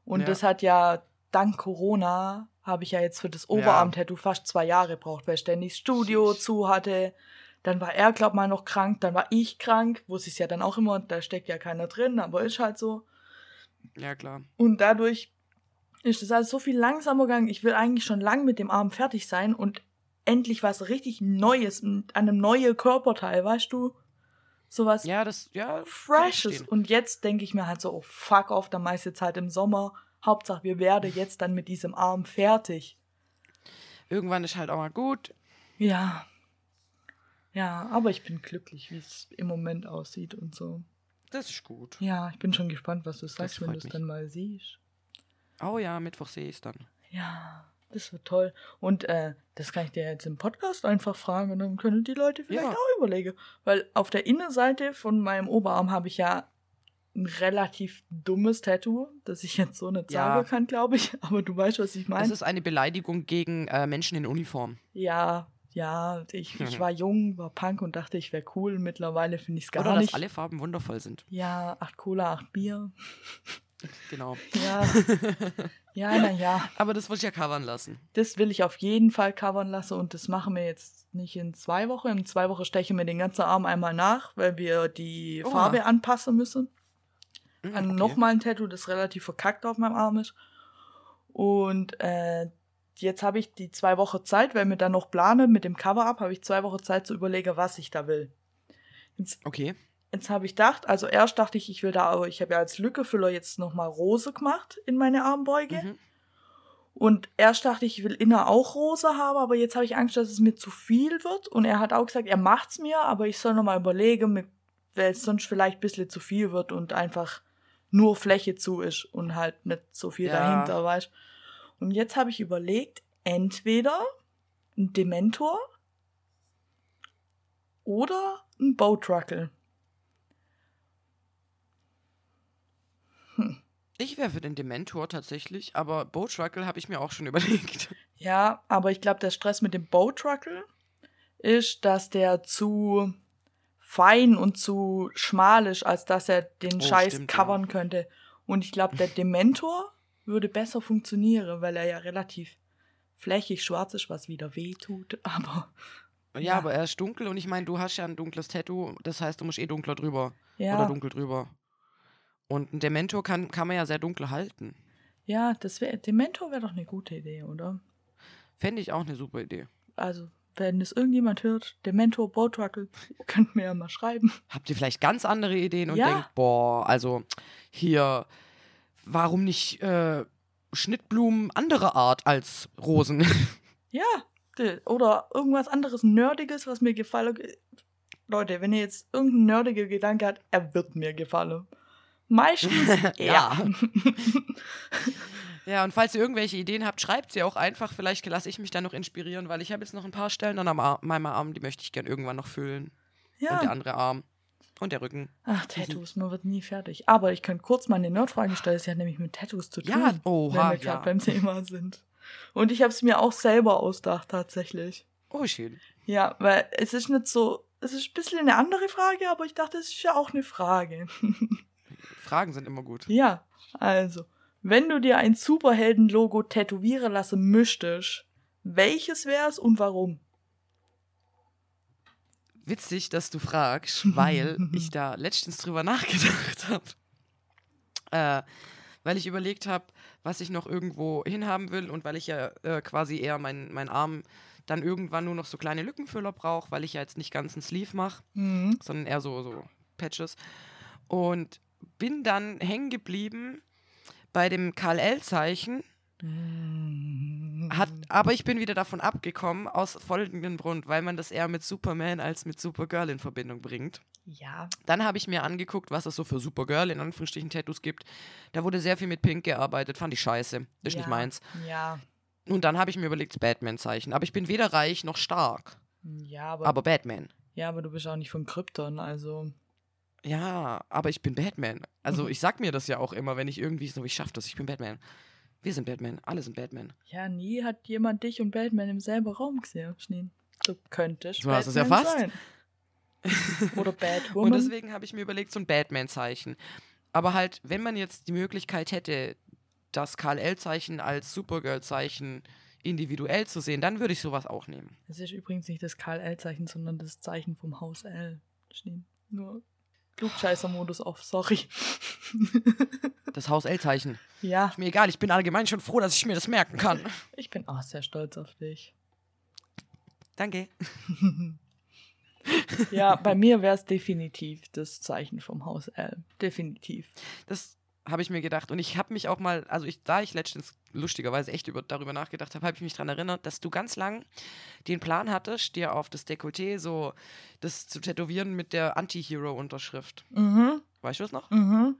Und Ja. das hat ja dank Corona habe ich ja jetzt für das Oberarm-Tattoo fast zwei Jahre gebraucht, weil ständig das Studio zu hatte. Dann war er, glaub mal, noch krank, dann war ich krank, wusste ich ja dann auch immer, da steckt ja keiner drin, aber ist halt so. Ja, klar. Und dadurch ist das alles so viel langsamer gegangen. Ich will eigentlich schon lang mit dem Arm fertig sein und endlich was richtig Neues an einem neuen Körperteil, weißt du? Sowas Ja, das, ja. ich Freshes. Und jetzt denke ich mir halt so, oh fuck off, dann meiste Zeit im Sommer. Hauptsache, wir werden jetzt dann mit diesem Arm fertig. Irgendwann ist halt auch mal gut. Ja. Ja, aber ich bin glücklich, wie es im Moment aussieht und so. Das ist gut. Ja, ich bin schon gespannt, was du sagst, wenn du es dann mal siehst. Oh ja, Mittwoch sehe ich es dann. Ja, das wird toll. Und äh, das kann ich dir jetzt im Podcast einfach fragen und dann können die Leute vielleicht Ja. auch überlegen. Weil auf der Innenseite von meinem Oberarm habe ich ja ein relativ dummes Tattoo, das ich jetzt so nicht Ja. sagen kann, glaube ich. Aber du weißt, was ich Das meine. ist eine Beleidigung gegen äh, Menschen in Uniform. Ja, ja, ich, ich Mhm. war jung, war Punk und dachte, ich wäre cool. Mittlerweile finde ich es gar Oder nicht. dass alle Farben wundervoll sind. ja, acht Cola, acht Bier. Genau. Ja, ja, naja. Aber das wollte ich ja covern lassen. Das will ich auf jeden Fall covern lassen und das machen wir jetzt nicht in zwei Wochen. In zwei Wochen stechen wir den ganzen Arm einmal nach, weil wir die Oha. Farbe anpassen müssen. Hm, An okay. nochmal ein Tattoo, das relativ verkackt auf meinem Arm ist. Und äh, jetzt habe ich die zwei Wochen Zeit, weil wir dann noch planen mit dem Cover-Up, habe ich zwei Wochen Zeit zu überlegen, was ich da will. Jetzt, Okay. jetzt habe ich gedacht, also erst dachte ich, ich will da, aber ich habe ja als Lückefüller jetzt nochmal Rose gemacht in meine Armbeuge. Mhm. Und erst dachte ich, ich will inner auch rosa haben, aber jetzt habe ich Angst, dass es mir zu viel wird. Und er hat auch gesagt, er macht's mir, aber ich soll nochmal überlegen, weil es sonst vielleicht ein bisschen zu viel wird und einfach nur Fläche zu ist und halt nicht so viel Ja. dahinter, weißt Und jetzt habe ich überlegt, entweder ein Dementor oder ein Bowtruckle. Ich wäre für den Dementor tatsächlich, aber Boatruckle habe ich mir auch schon überlegt. Ja, aber ich glaube, der Stress mit dem Bowtruckle ist, dass der zu fein und zu schmal ist, als dass er den Oh, Scheiß stimmt, covern könnte. Und ich glaube, der Dementor würde besser funktionieren, weil er ja relativ flächig schwarz ist, was wieder weh tut. Aber Ja, Ja. aber er ist dunkel und ich meine, du hast ja ein dunkles Tattoo, das heißt, du musst eh dunkler drüber. ja, Oder dunkel drüber. Und ein Dementor kann, kann man ja sehr dunkel halten. ja, das wäre Dementor wäre doch eine gute Idee, oder? Fände ich auch eine super Idee. Also, wenn es irgendjemand hört, Dementor, Bowtruckle, könnt mir ja mal schreiben. Habt ihr vielleicht ganz andere Ideen und Ja. denkt, boah, also hier, warum nicht äh, Schnittblumen anderer Art als Rosen? Ja, de- oder irgendwas anderes Nerdiges, was mir gefallen. Leute, wenn ihr jetzt irgendein nerdiger Gedanke habt, er wird mir gefallen. Meistens ja. Ja, und falls ihr irgendwelche Ideen habt, schreibt sie auch einfach. Vielleicht lasse ich mich dann noch inspirieren, weil ich habe jetzt noch ein paar Stellen an Ar meinem Arm, die möchte ich gern irgendwann noch füllen. Und der ja. andere Arm. Und der Rücken. Ach, Tattoos, man wird nie fertig. Aber ich könnte kurz mal eine Nerdfrage stellen. Sie hat nämlich mit Tattoos zu tun. Ja, oha, wenn wir gerade ja. beim Thema sind. Und ich habe es mir auch selber ausgedacht, tatsächlich. Oh, schön. Ja, weil es ist nicht so. Es ist ein bisschen eine andere Frage, aber ich dachte, es ist ja auch eine Frage. Fragen sind immer gut. Ja, also, wenn du dir ein Superhelden-Logo tätowieren lassen müsstest, welches wär's und warum? Witzig, dass du fragst, weil ich da letztens drüber nachgedacht habe. Äh, weil ich überlegt habe, was ich noch irgendwo hinhaben will und weil ich ja äh, quasi eher meinen mein Arm dann irgendwann nur noch so kleine Lückenfüller brauche, weil ich ja jetzt nicht ganz einen Sleeve mache, Mhm. sondern eher so, so Patches. Und bin dann hängen geblieben bei dem KL-Zeichen, hat, aber ich bin wieder davon abgekommen, aus folgendem Grund, weil man das eher mit Superman als mit Supergirl in Verbindung bringt. Ja. Dann habe ich mir angeguckt, was es so für Supergirl in Anführungsstrichen Tattoos gibt. Da wurde sehr viel mit Pink gearbeitet, fand ich scheiße. Das ist ja. nicht meins. Ja. Und dann habe ich mir überlegt, Batman-Zeichen. Aber ich bin weder reich noch stark. Ja, aber, Aber Batman. ja, aber du bist auch nicht von Krypton, also. Ja, aber ich bin Batman. Also ich sag mir das ja auch immer, wenn ich irgendwie so, ich schaff das, ich bin Batman. Wir sind Batman, alle sind Batman. Ja, nie hat jemand dich und Batman im selben Raum gesehen. Schneen. Du könntest. Du hast es ja Batman fast. Sein. Oder Batwoman. Und deswegen habe ich mir überlegt, so ein Batman-Zeichen. Aber halt, wenn man jetzt die Möglichkeit hätte, das KL-Zeichen als Supergirl-Zeichen individuell zu sehen, dann würde ich sowas auch nehmen. Es ist übrigens nicht das KL-Zeichen, sondern das Zeichen vom Haus L. Schneen. Nur Klugscheißer-Modus off, sorry. Das Haus L-Zeichen. ja, Ist mir egal, ich bin allgemein schon froh, dass ich mir das merken kann. ich bin auch sehr stolz auf dich. Danke. Ja, bei mir wäre es definitiv das Zeichen vom Haus L. Definitiv. Das habe ich mir gedacht. Und ich habe mich auch mal, also ich, da ich letztens lustigerweise echt über, darüber nachgedacht habe, habe ich mich daran erinnert, dass du ganz lang den Plan hattest, dir auf das Dekolleté so das zu tätowieren mit der Anti-Hero-Unterschrift. Mhm. Weißt du das noch? Mhm.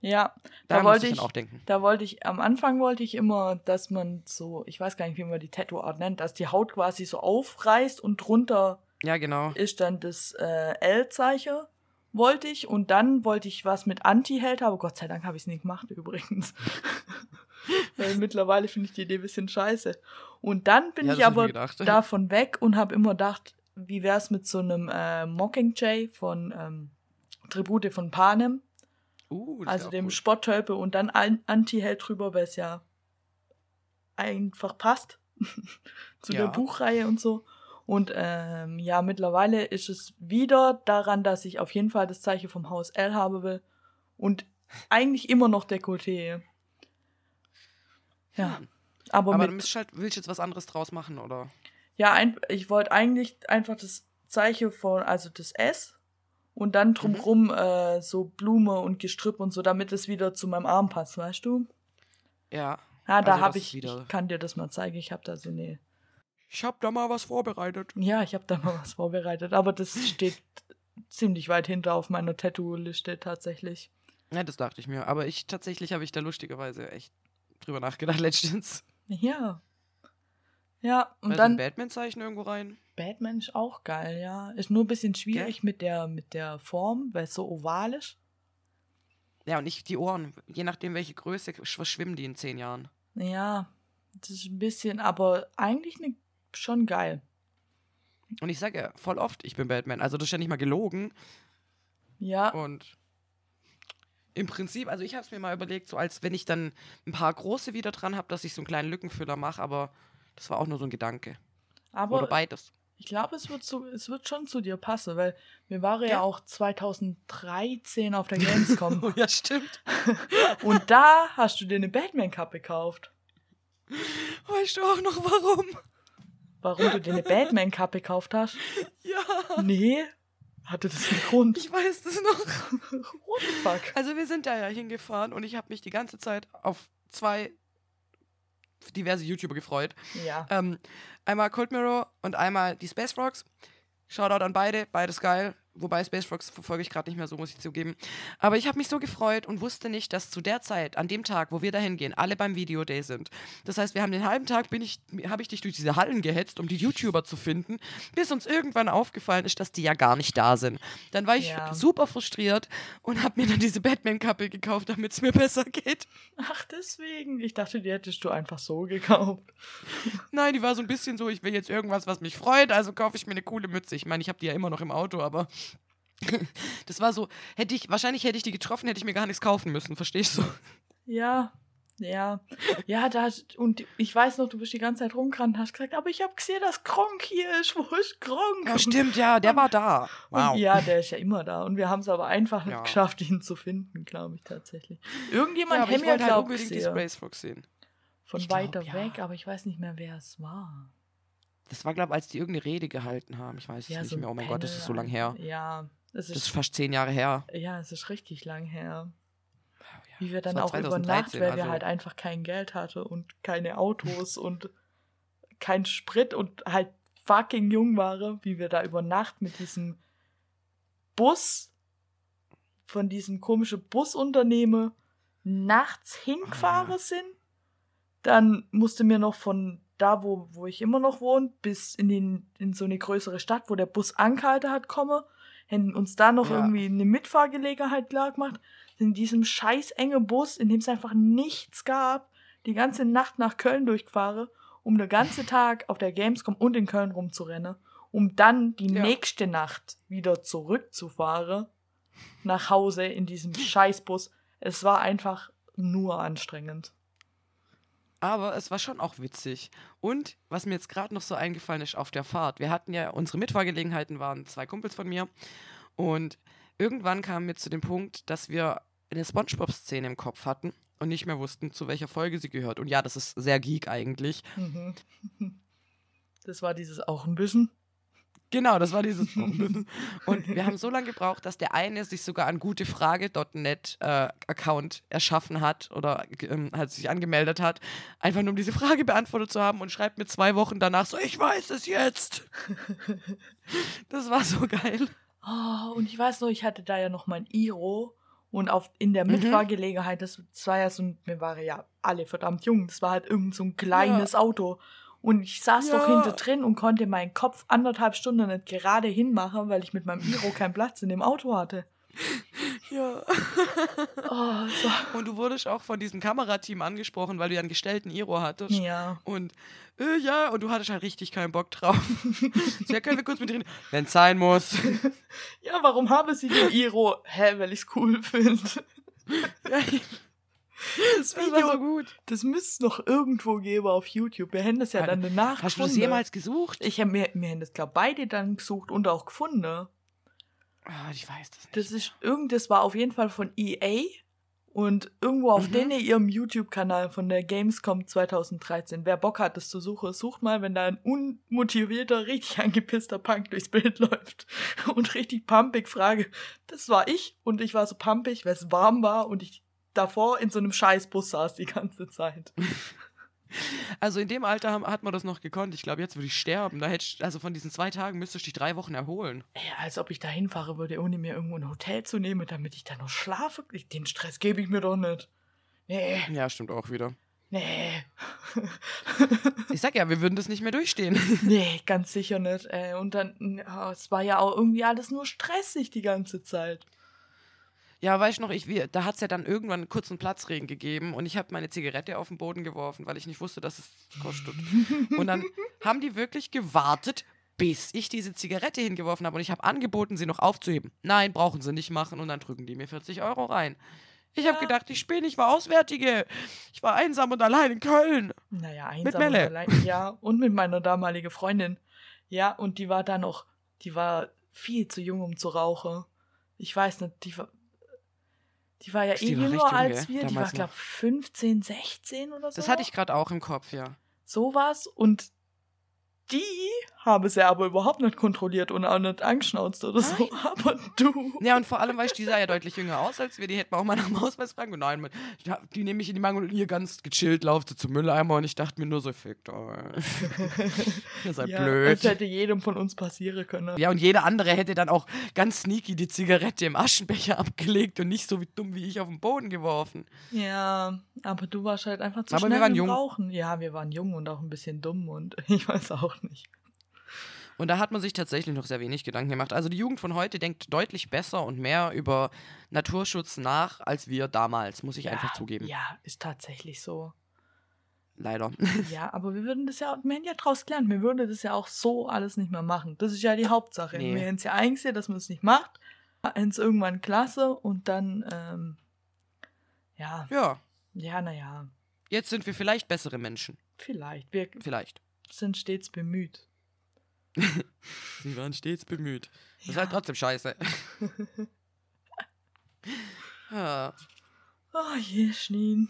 Ja, Da da wollte ich auch denken. da wollte ich, am Anfang wollte ich immer, dass man so, ich weiß gar nicht, wie man die Tattoo-Art nennt, dass die Haut quasi so aufreißt und drunter Ja, genau. ist dann das äh, L-Zeichen, wollte ich. Und dann wollte ich was mit Anti-Held, aber Gott sei Dank habe ich es nicht gemacht übrigens. Weil mittlerweile finde ich die Idee ein bisschen scheiße. Und dann bin Ja, ich aber davon weg und habe immer gedacht, wie wäre es mit so einem äh, Mockingjay von ähm, Tribute von Panem, Uh, also dem cool. Spotttölpe und dann Anti-Held drüber, weil es ja einfach passt zu Ja. der Buchreihe und so. Und ähm, ja, mittlerweile ist es wieder daran, dass ich auf jeden Fall das Zeichen vom Haus L haben will und eigentlich immer noch Dekolleté. Ja, Hm. aber, Aber mit, du halt, willst jetzt was anderes draus machen, oder? ja, ein, ich wollte eigentlich einfach das Zeichen von, also das S und dann drumrum äh, so Blume und Gestrüpp und so, damit es wieder zu meinem Arm passt, weißt du? Ja. Ja, da Also, habe ich, wieder- ich kann dir das mal zeigen, ich habe da so eine, Ich hab da mal was vorbereitet. ja, ich habe da mal was vorbereitet, aber das steht ziemlich weit hinter auf meiner Tattoo-Liste tatsächlich. Ja, das dachte ich mir. Aber ich tatsächlich habe ich da lustigerweise echt drüber nachgedacht letztens. Ja. Ja, und also dann Batman-Zeichen irgendwo rein. Batman ist auch geil, ja. Ist nur ein bisschen schwierig mit der, mit der Form, weil es so oval ist. Ja, und nicht die Ohren. Je nachdem, welche Größe, verschwimmen die in zehn Jahren. Ja, das ist ein bisschen, aber eigentlich ne, schon geil. Und ich sage ja voll oft, ich bin Batman. Also das ist ja nicht mal gelogen. Ja, Und im Prinzip, also ich habe es mir mal überlegt, so als wenn ich dann ein paar große wieder dran habe, dass ich so einen kleinen Lückenfüller mache, aber das war auch nur so ein Gedanke. Oder aber beides. ich glaube, es wird es wird schon zu dir passen, weil wir waren ja, Ja. auch 2013 auf der Gamescom Oh ja, stimmt. und da hast du dir eine Batman-Kappe gekauft. Weißt du auch noch warum? Warum du dir eine Batman-Kappe gekauft hast? Ja, Nee, hatte das einen Grund? ich weiß das noch. What the fuck? Also wir sind da ja hingefahren und ich habe mich die ganze Zeit auf zwei diverse YouTuber gefreut. Ja. Ähm, einmal Cold Mirror und einmal die Space Frogs. Shoutout an beide, beides geil. Wobei Space Frogs verfolge ich gerade nicht mehr so, muss ich zugeben. Aber ich habe mich so gefreut und wusste nicht, dass zu der Zeit, an dem Tag, wo wir da hingehen, alle beim Video Day sind. Das heißt, wir haben den halben Tag, bin ich, habe ich dich durch diese Hallen gehetzt, um die YouTuber zu finden, bis uns irgendwann aufgefallen ist, dass die ja gar nicht da sind. Dann war ich Ja. super frustriert und habe mir dann diese Batman-Kappe gekauft, damit es mir besser geht. Ach, deswegen. Ich dachte, die hättest du einfach so gekauft. Nein, die war so ein bisschen so, ich will jetzt irgendwas, was mich freut, also kaufe ich mir eine coole Mütze. Ich meine, ich habe die ja immer noch im Auto, aber das war so, hätte ich, wahrscheinlich hätte ich die getroffen, hätte ich mir gar nichts kaufen müssen, verstehst du? Ja, ja. Ja, da, und ich weiß noch, du bist die ganze Zeit rumgerannt und hast gesagt, aber ich habe gesehen, dass Gronk hier ist. Wo ist Gronk? Ja, stimmt, ja, der war da. Wow. Und ja, der ist ja immer da. Und wir haben es aber einfach nicht Ja. geschafft, ihn zu finden, glaube ich tatsächlich. Irgendjemand Ja, ich mir, halt glaube ich, unbedingt die gesehen. Space Fox sehen. Von Ich glaub, weiter ja. weg, aber ich weiß nicht mehr, wer es war. Das war, glaube ich, als die irgendeine Rede gehalten haben. Ich weiß es nicht so mehr. Oh mein Gott, das Panel ist so lang her. Ja, Das ist ist, fast zehn Jahre her. ja, es ist richtig lang her. Ja, Wie wir das dann auch über Nacht, 2013, weil wir also- halt einfach kein Geld hatten und keine Autos und kein Sprit und halt fucking jung waren, wie wir da über Nacht mit diesem Bus von diesem komischen Busunternehmen nachts hingefahren Ah. sind. Dann musste mir noch von da, wo, wo ich immer noch wohne, bis in, den, in so eine größere Stadt, wo der Bus angehalten hat, komme, hätten uns da noch Ja. irgendwie eine Mitfahrgelegenheit klar gemacht. In diesem scheiß enge Bus, in dem es einfach nichts gab, die ganze Nacht nach Köln durchgefahren, um den ganzen Tag auf der Gamescom und in Köln rumzurennen, um dann die Ja. nächste Nacht wieder zurückzufahren nach Hause in diesem Scheißbus. Es war einfach nur anstrengend. Aber es war schon auch witzig. Und was mir jetzt gerade noch so eingefallen ist auf der Fahrt, wir hatten ja, unsere Mitfahrgelegenheiten waren zwei Kumpels von mir. Und irgendwann kamen wir zu dem Punkt, dass wir eine Spongebob-Szene im Kopf hatten und nicht mehr wussten, zu welcher Folge sie gehört. Und ja, das ist sehr geek eigentlich. Mhm. Das war dieses auch ein bisschen. Genau, das war dieses. Und wir haben so lange gebraucht, dass der eine sich sogar an gutefrage.net äh, Account erschaffen hat oder ähm, hat sich angemeldet hat, einfach nur um diese Frage beantwortet zu haben und schreibt mir zwei Wochen danach so, ich weiß es jetzt. das war so geil. Oh, und ich weiß noch, ich hatte da ja noch mein Iro und auf, in der Mitfahrgelegenheit, das, war ja so, wir waren ja alle verdammt jung, das war halt irgend so ein kleines Auto. Und ich saß doch Ja. hinter drin und konnte meinen Kopf anderthalb Stunden nicht gerade hinmachen, weil ich mit meinem Iro keinen Platz in dem Auto hatte. Ja. Oh, so. Und du wurdest auch von diesem Kamerateam angesprochen, weil du ja einen gestellten Iro hattest. Ja. Und äh, ja, und du hattest halt richtig keinen Bock drauf. so, ja, können wir kurz mit reden? Wenn es sein muss. Ja, warum habe sie den Iro? Hä, weil ich es cool finde. ja, Das das war so Video, gut. das müsste es noch irgendwo geben auf YouTube. Wir hätten das ja dann danach Hast du das jemals gesucht? Ich habe mir, mir haben das, glaube beide dann gesucht und auch gefunden. ne? Ah, ich weiß das nicht. Das ist irgend, das war auf jeden Fall von EA und irgendwo auf Mhm. denen ihrem YouTube-Kanal von der Gamescom 2013. Wer Bock hat, das zu suchen, sucht mal, wenn da ein unmotivierter, richtig angepisster Punk durchs Bild läuft und richtig pumpig frage. Das war ich und ich war so pumpig, weil es warm war und ich davor in so einem Scheißbus saß die ganze Zeit. Also in dem Alter haben, hat man das noch gekonnt. Ich glaube, jetzt würde ich sterben. Da hättest, also von diesen zwei Tagen müsstest du dich drei Wochen erholen. Ey, als ob ich da hinfahre würde, ohne mir irgendwo ein Hotel zu nehmen, damit ich da noch schlafe. Ich- Den Stress gebe ich mir doch nicht. Nee, Ja, stimmt auch wieder. nee. Ich sag ja, wir würden das nicht mehr durchstehen. Nee, ganz sicher nicht. Ey. Und dann, ja, es war ja auch irgendwie alles nur stressig die ganze Zeit. Ja, weißt du noch, ich, wir, da hat es ja dann irgendwann einen kurzen Platzregen gegeben und ich habe meine Zigarette auf den Boden geworfen, weil ich nicht wusste, dass es kostet. und dann haben die wirklich gewartet, bis ich diese Zigarette hingeworfen habe und ich habe angeboten, sie noch aufzuheben. Nein, brauchen sie nicht machen und dann drücken die mir 40 Euro rein. Ich habe Ja. gedacht, ich spiele, ich war Auswärtige. Ich war einsam und allein in Köln. Naja, einsam Mit und Melle. allein. Ja, und mit meiner damaligen Freundin. Ja, und die war da noch, die war viel zu jung, um zu rauchen. Ich weiß nicht, die war, die war ja eh jünger als wir. Die war, glaube 15, 16 oder so. Das hatte ich gerade auch im Kopf, ja. sowas und die habe sie aber überhaupt nicht kontrolliert und auch nicht angeschnauzt oder so. Aber du. Ja, und vor allem, weißt du, die sah ja deutlich jünger aus als wir. Die hätten wir auch mal nach dem Ausweis fragen. Und nein, die nehme ich in die Mangel und ihr ganz gechillt lauft sie zum Mülleimer. Und ich dachte mir nur so, fickt euch. Ihr seid Ja, blöd. Das hätte jedem von uns passieren können. Ja, und jeder andere hätte dann auch ganz sneaky die Zigarette im Aschenbecher abgelegt und nicht so wie dumm wie ich auf den Boden geworfen. Ja, aber du warst halt einfach zu Aber wir schnell waren im jung. Rauchen. Ja, wir waren jung und auch ein bisschen dumm und ich weiß auch nicht. Und da hat man sich tatsächlich noch sehr wenig Gedanken gemacht. Also die Jugend von heute denkt deutlich besser und mehr über Naturschutz nach, als wir damals, muss ich ja, einfach zugeben. Ja, ist tatsächlich so. Leider. Ja, aber wir würden das ja, wir hätten ja draus gelernt, wir würden das ja auch so alles nicht mehr machen. Das ist ja die Hauptsache. Nee. Wir hätten es ja eingesehen, dass man es nicht macht. Hätten es irgendwann klasse und dann, ähm, ja, Ja, ja, naja, jetzt sind wir vielleicht bessere Menschen. vielleicht. Wir Vielleicht. sind stets bemüht. Sie waren stets bemüht. Das ist Ja. halt trotzdem scheiße. ja. Oh je, Schneen.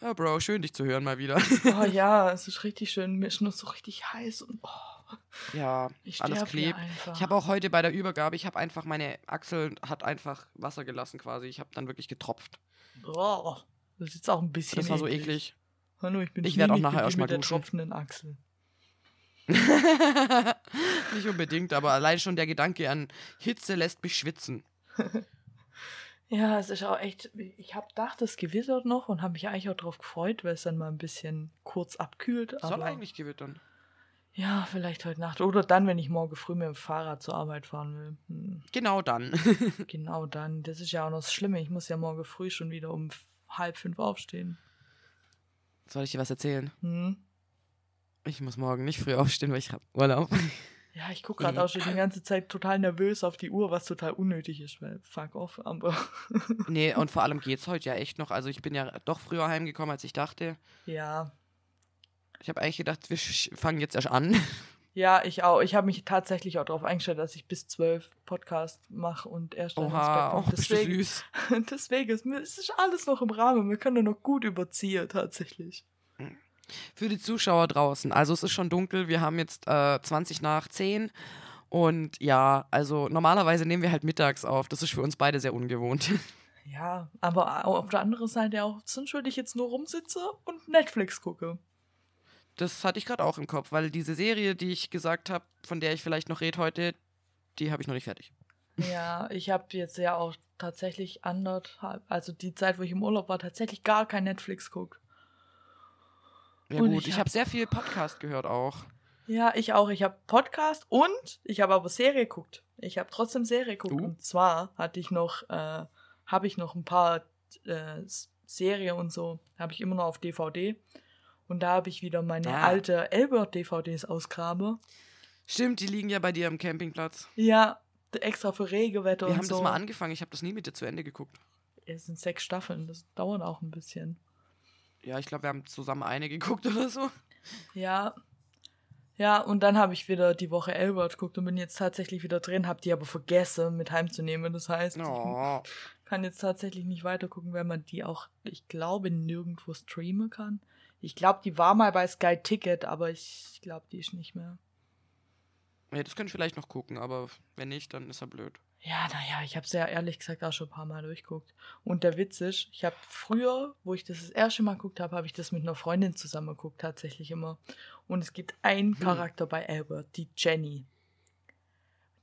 ja, Bro, schön dich zu hören mal wieder. Oh ja, es ist richtig schön. Mir ist nur so richtig heiß und oh, ja, ich alles klebt. Ich habe auch heute bei der Übergabe, ich habe einfach, meine Achsel hat einfach Wasser gelassen quasi. Ich habe dann wirklich getropft. Oh, das ist jetzt auch ein bisschen Das war so eklig. Hallo, ich bin Ich werd auch nachher bin die erst mal mit der duschen. tropfenden Achsel. Nicht unbedingt, aber allein schon der Gedanke an Hitze lässt mich schwitzen. Ja, es ist auch echt. Ich habe gedacht, es gewittert noch und habe mich eigentlich auch drauf gefreut, weil es dann mal ein bisschen kurz abkühlt. Soll eigentlich gewittern. ja, vielleicht heute Nacht oder dann, wenn ich morgen früh mit dem Fahrrad zur Arbeit fahren will. Hm, Genau dann. genau dann. Das ist ja auch noch das Schlimme. Ich muss ja morgen früh schon wieder um halb fünf aufstehen. Soll ich dir was erzählen? Hm? Ich muss morgen nicht früh aufstehen, weil ich habe Urlaub. Ja, ich gucke gerade auch schon die ganze Zeit total nervös auf die Uhr, was total unnötig ist, weil fuck off, aber nee, und vor allem geht's heute ja echt noch. Also ich bin ja doch früher heimgekommen, als ich dachte. ja. Ich habe eigentlich gedacht, wir fangen jetzt erst an. Ja, ich auch. Ich habe mich tatsächlich auch darauf eingestellt, dass ich bis zwölf Podcast mache und erst dann Oha, auch bist du Deswegen, süß. deswegen ist, ist alles noch im Rahmen. Wir können noch gut überziehen, tatsächlich. Für die Zuschauer draußen. Also es ist schon dunkel. Wir haben jetzt äh, 20 nach 10. Und ja, also normalerweise nehmen wir halt mittags auf. Das ist für uns beide sehr ungewohnt. Ja, aber auf der anderen Seite auch sind schuld, ich jetzt nur rumsitze und Netflix gucke. Das hatte ich gerade auch im Kopf, weil diese Serie, die ich gesagt habe, von der ich vielleicht noch rede heute, die habe ich noch nicht fertig. Ja, ich habe jetzt ja auch tatsächlich anderthalb, also die Zeit, wo ich im Urlaub war, tatsächlich gar kein Netflix guckt. Ja Und gut, ich ich hab- habe sehr viel Podcast gehört auch. Ja, ich auch. Ich habe Podcast und ich habe aber Serie geguckt. Ich habe trotzdem Serie geguckt. Uh. Und zwar hatte ich noch, äh, habe ich noch ein paar äh, Serie und so, habe ich immer noch auf DVD. Und da habe ich wieder meine Ah. alte Elbert-DVDs ausgrabe. Stimmt, die liegen ja bei dir am Campingplatz. Ja, extra für Regewetter Wir und haben so. das mal angefangen, ich habe das nie mit dir zu Ende geguckt. Es sind sechs Staffeln, das dauert auch ein bisschen. Ja, ich glaube, wir haben zusammen eine geguckt oder so. Ja. Ja, und dann habe ich wieder die Woche Elbert geguckt und bin jetzt tatsächlich wieder drin, habe die aber vergessen mit heimzunehmen. Das heißt, Oh. ich kann jetzt tatsächlich nicht weitergucken, weil man die auch, ich glaube, nirgendwo streamen kann. Ich glaube, die war mal bei Sky Ticket, aber ich glaube, die ist nicht mehr. Ja, das könnte ich vielleicht noch gucken, aber wenn nicht, dann ist er blöd. Ja, naja, ich habe es ja ehrlich gesagt auch schon ein paar Mal durchguckt. Und der Witz ist, ich habe früher, wo ich das das erste Mal geguckt habe, habe ich das mit einer Freundin zusammen geguckt, tatsächlich immer. Und es gibt einen Hm. Charakter bei Albert, die Jenny.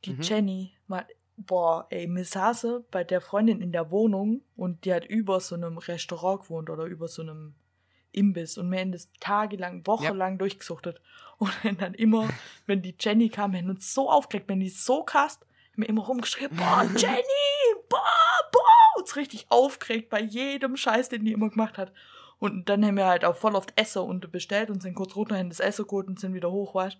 Die Mhm. Jenny, mal, boah, ey, mir saß bei der Freundin in der Wohnung und die hat über so einem Restaurant gewohnt oder über so einem Imbiss und wir haben das tagelang, wochenlang durchgesuchtet. Und dann immer, wenn die Jenny kam, wir haben uns so aufgeregt, wenn die so kast, wir immer rumgeschrien, boah, Jenny, boah, boah, uns richtig aufgeregt bei jedem Scheiß, den die immer gemacht hat. Und dann haben wir halt auch voll oft Essen und bestellt und sind kurz runter, haben das Essen geholt und sind wieder hoch, weißt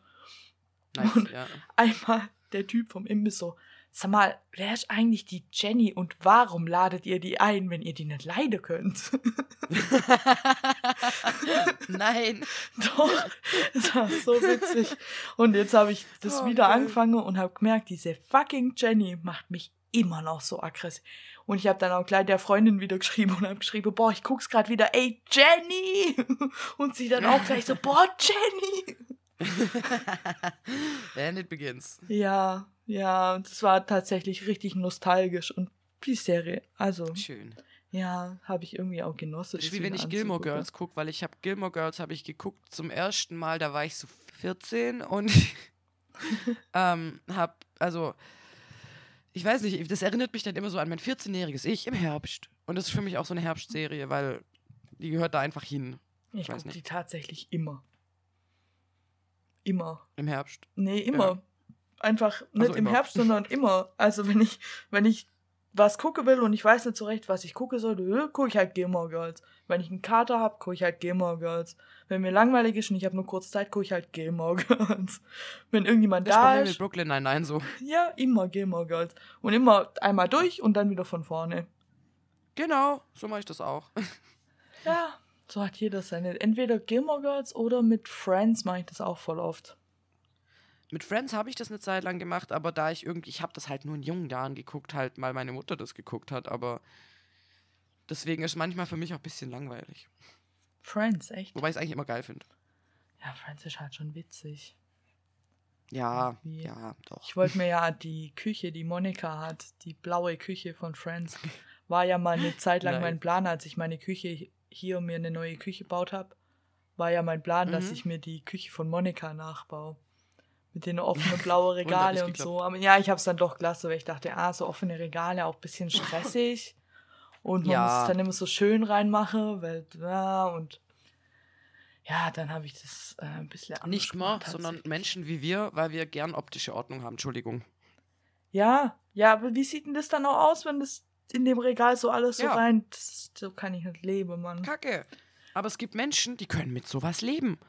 Nice, Und- ja. Einmal der Typ vom Imbiss so, sag mal, wer ist eigentlich die Jenny und warum ladet ihr die ein, wenn ihr die nicht leiden könnt? Nein. Doch, das war so witzig. Und jetzt habe ich das Oh, wieder geil. angefangen und habe gemerkt, diese fucking Jenny macht mich immer noch so aggressiv. Und ich habe dann auch gleich der Freundin wieder geschrieben und habe geschrieben, boah, ich guck's gerade wieder, ey, Jenny! Und sie dann auch gleich so, boah, Jenny! And it begins. Ja, ja, das war tatsächlich richtig nostalgisch und die Serie, also, Schön. ja, habe ich irgendwie auch genossen. Wie wenn ich Gilmore. Girls gucke, weil ich habe Gilmore Girls habe ich geguckt zum ersten Mal, da war ich so 14 und ähm, habe also ich weiß nicht, das erinnert mich dann immer so an mein 14-jähriges Ich im Herbst und das ist für mich auch so eine Herbstserie, weil die gehört da einfach hin Ich weiß gucke die tatsächlich immer. Immer. im Herbst. Nee, immer. Einfach nicht Also im immer. Herbst, sondern immer. Also wenn ich, wenn ich was gucken will und ich weiß nicht so recht, was ich gucken soll, äh, gucke ich halt Gilmore Girls. Wenn ich einen Kater hab, gucke ich halt Gilmore Girls. Wenn mir langweilig ist und ich habe nur kurz Zeit, gucke ich halt Gilmore Girls. Wenn irgendjemand Das ist da mir mit ist, Brooklyn nein nein so. ja, immer Gilmore Girls. Und immer einmal durch und dann wieder von vorne. Genau, so mache ich das auch. Ja, so hat jeder seine. Entweder Gilmore Girls oder mit Friends mache ich das auch voll oft. Mit Friends habe ich das eine Zeit lang gemacht, aber da ich irgendwie, ich habe das halt nur in jungen Jahren geguckt, halt, weil meine Mutter das geguckt hat, aber deswegen ist manchmal für mich auch ein bisschen langweilig. Friends, echt? Wobei ich es eigentlich immer geil finde. Ja, Friends ist halt schon witzig. Ja, Wie? ja, doch. Ich wollte mir ja die Küche, die Monika hat, die blaue Küche von Friends, war ja mal eine Zeit lang Nein. mein Plan, als ich meine Küche hier mir eine neue Küche gebaut habe, war ja mein Plan, dass Mhm. ich mir die Küche von Monika nachbaue. Mit den offenen blauen Regale und so. Aber ja, ich habe es dann doch gelassen, weil ich dachte, ah, so offene Regale auch ein bisschen stressig. Und man Ja. muss es dann immer so schön reinmachen, weil, ja, und ja, dann habe ich das äh, ein bisschen anders Nicht mal, sondern. Menschen wie wir, weil wir gern optische Ordnung haben. Entschuldigung. Ja, ja, aber wie sieht denn das dann auch aus, wenn das in dem Regal so alles so Ja. rein. Das, so kann ich nicht leben, Mann. Kacke. Aber es gibt Menschen, die können mit sowas leben.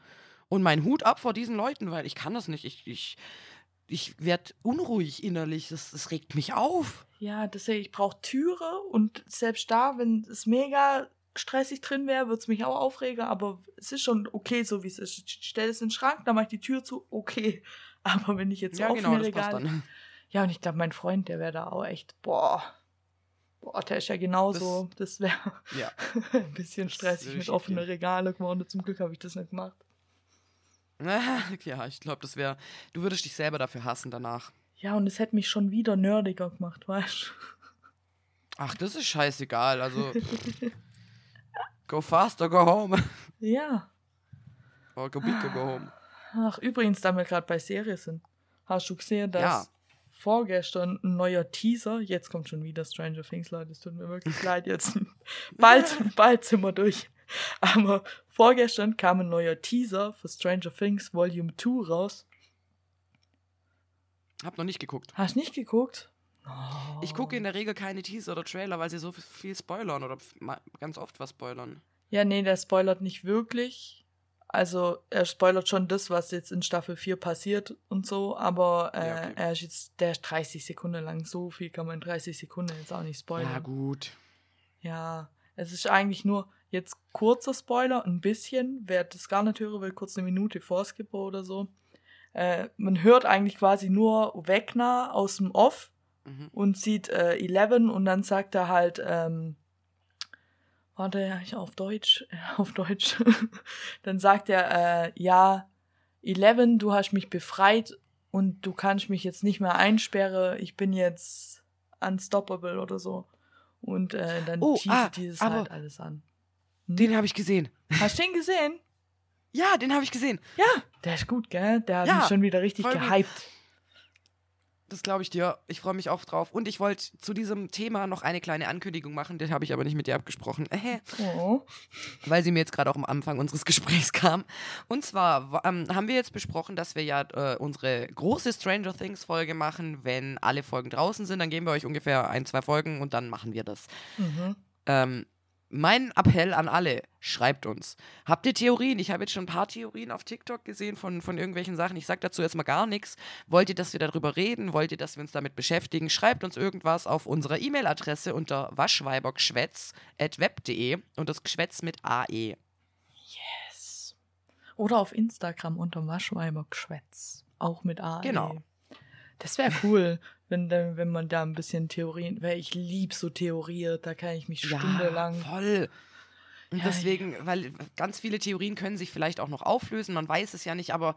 Und mein Hut ab vor diesen Leuten, weil ich kann das nicht. Ich, ich, ich werde unruhig innerlich. Das, das regt mich auf. Ja, deswegen, ich brauche Türe und selbst da, wenn es mega stressig drin wäre, würde es mich auch aufregen, aber es ist schon okay, so wie es ist. Ich stelle es in den Schrank, dann mache ich die Tür zu, okay. Aber wenn ich jetzt so ja, offene genau, das passt Regale. dann. Ja, und ich glaube, mein Freund, der wäre da auch echt, boah. Boah, der ist ja genauso. Das, wäre Ja. ein bisschen stressig mit offenen gehen. Regale geworden. Zum Glück habe ich das nicht gemacht. ja, ich glaube, das wäre. Du würdest dich selber dafür hassen danach. Ja, und es hätte mich schon wieder nerdiger gemacht, weißt Ach, das ist scheißegal. Also. go faster, go home. Ja. Or go big, go home. Ach, übrigens, da wir gerade bei Serie sind, hast du gesehen, dass Ja. Vorgestern ein neuer Teaser, jetzt kommt schon wieder Stranger Things, Leute, es tut mir wirklich leid, jetzt bald, bald sind wir durch. Aber vorgestern kam ein neuer Teaser für Stranger Things Volume 2 raus. Hab noch nicht geguckt. Hast nicht geguckt? Ich gucke in der Regel keine Teaser oder Trailer, weil sie so viel spoilern oder ganz oft was spoilern. Ja, nee, der spoilert nicht wirklich. Also, er spoilert schon das, was jetzt in Staffel 4 passiert und so, aber äh, Ja, okay. er ist jetzt, der ist 30 Sekunden lang. So viel kann man in 30 Sekunden jetzt auch nicht spoilern. Ja, gut. Ja, es ist eigentlich nur jetzt kurzer Spoiler, ein bisschen. Wer das gar nicht hören will, kurz eine Minute vorskippen oder so. Äh, man hört eigentlich quasi nur Wegner aus dem Off Mhm. und sieht äh, Eleven und dann sagt er halt, ähm, warte, ja, ich auf Deutsch, auf Deutsch. dann sagt er, äh, ja, Eleven, du hast mich befreit und du kannst mich jetzt nicht mehr einsperren, ich bin jetzt unstoppable oder so. Und äh, dann Oh, teasert ah, dieses halt alles an. Hm? Den habe ich gesehen. Hast du den gesehen? Ja, den habe ich gesehen. Ja, der ist gut, gell? Der hat Ja, mich schon wieder richtig voll gut. Das glaube ich dir. Ich freue mich auch drauf. Und ich wollte zu diesem Thema noch eine kleine Ankündigung machen. Das habe ich aber nicht mit dir abgesprochen. Äh, Oh. weil sie mir jetzt gerade auch am Anfang unseres Gesprächs kam. Und zwar ähm, haben wir jetzt besprochen, dass wir ja äh, unsere große Stranger Things Folge machen. Wenn alle Folgen draußen sind, dann geben wir euch ungefähr ein, zwei Folgen und dann machen wir das. Mhm. Ähm, mein Appell an alle, schreibt uns. Habt ihr Theorien? Ich habe jetzt schon ein paar Theorien auf TikTok gesehen von, von irgendwelchen Sachen. Ich sage dazu erstmal gar nichts. Wollt ihr, dass wir darüber reden? Wollt ihr, dass wir uns damit beschäftigen? Schreibt uns irgendwas auf unserer E-Mail-Adresse unter waschweibergschwätz.web.de und das Geschwätz mit. AE. Yes. Oder auf Instagram unter Waschweibergeschwätz. Auch mit A. Genau. Das wäre cool, wenn, wenn man da ein bisschen Theorien, weil ich lieb so Theorien, da kann ich mich stundenlang. voll. Und Ja, deswegen, weil ganz viele Theorien können sich vielleicht auch noch auflösen, man weiß es ja nicht, aber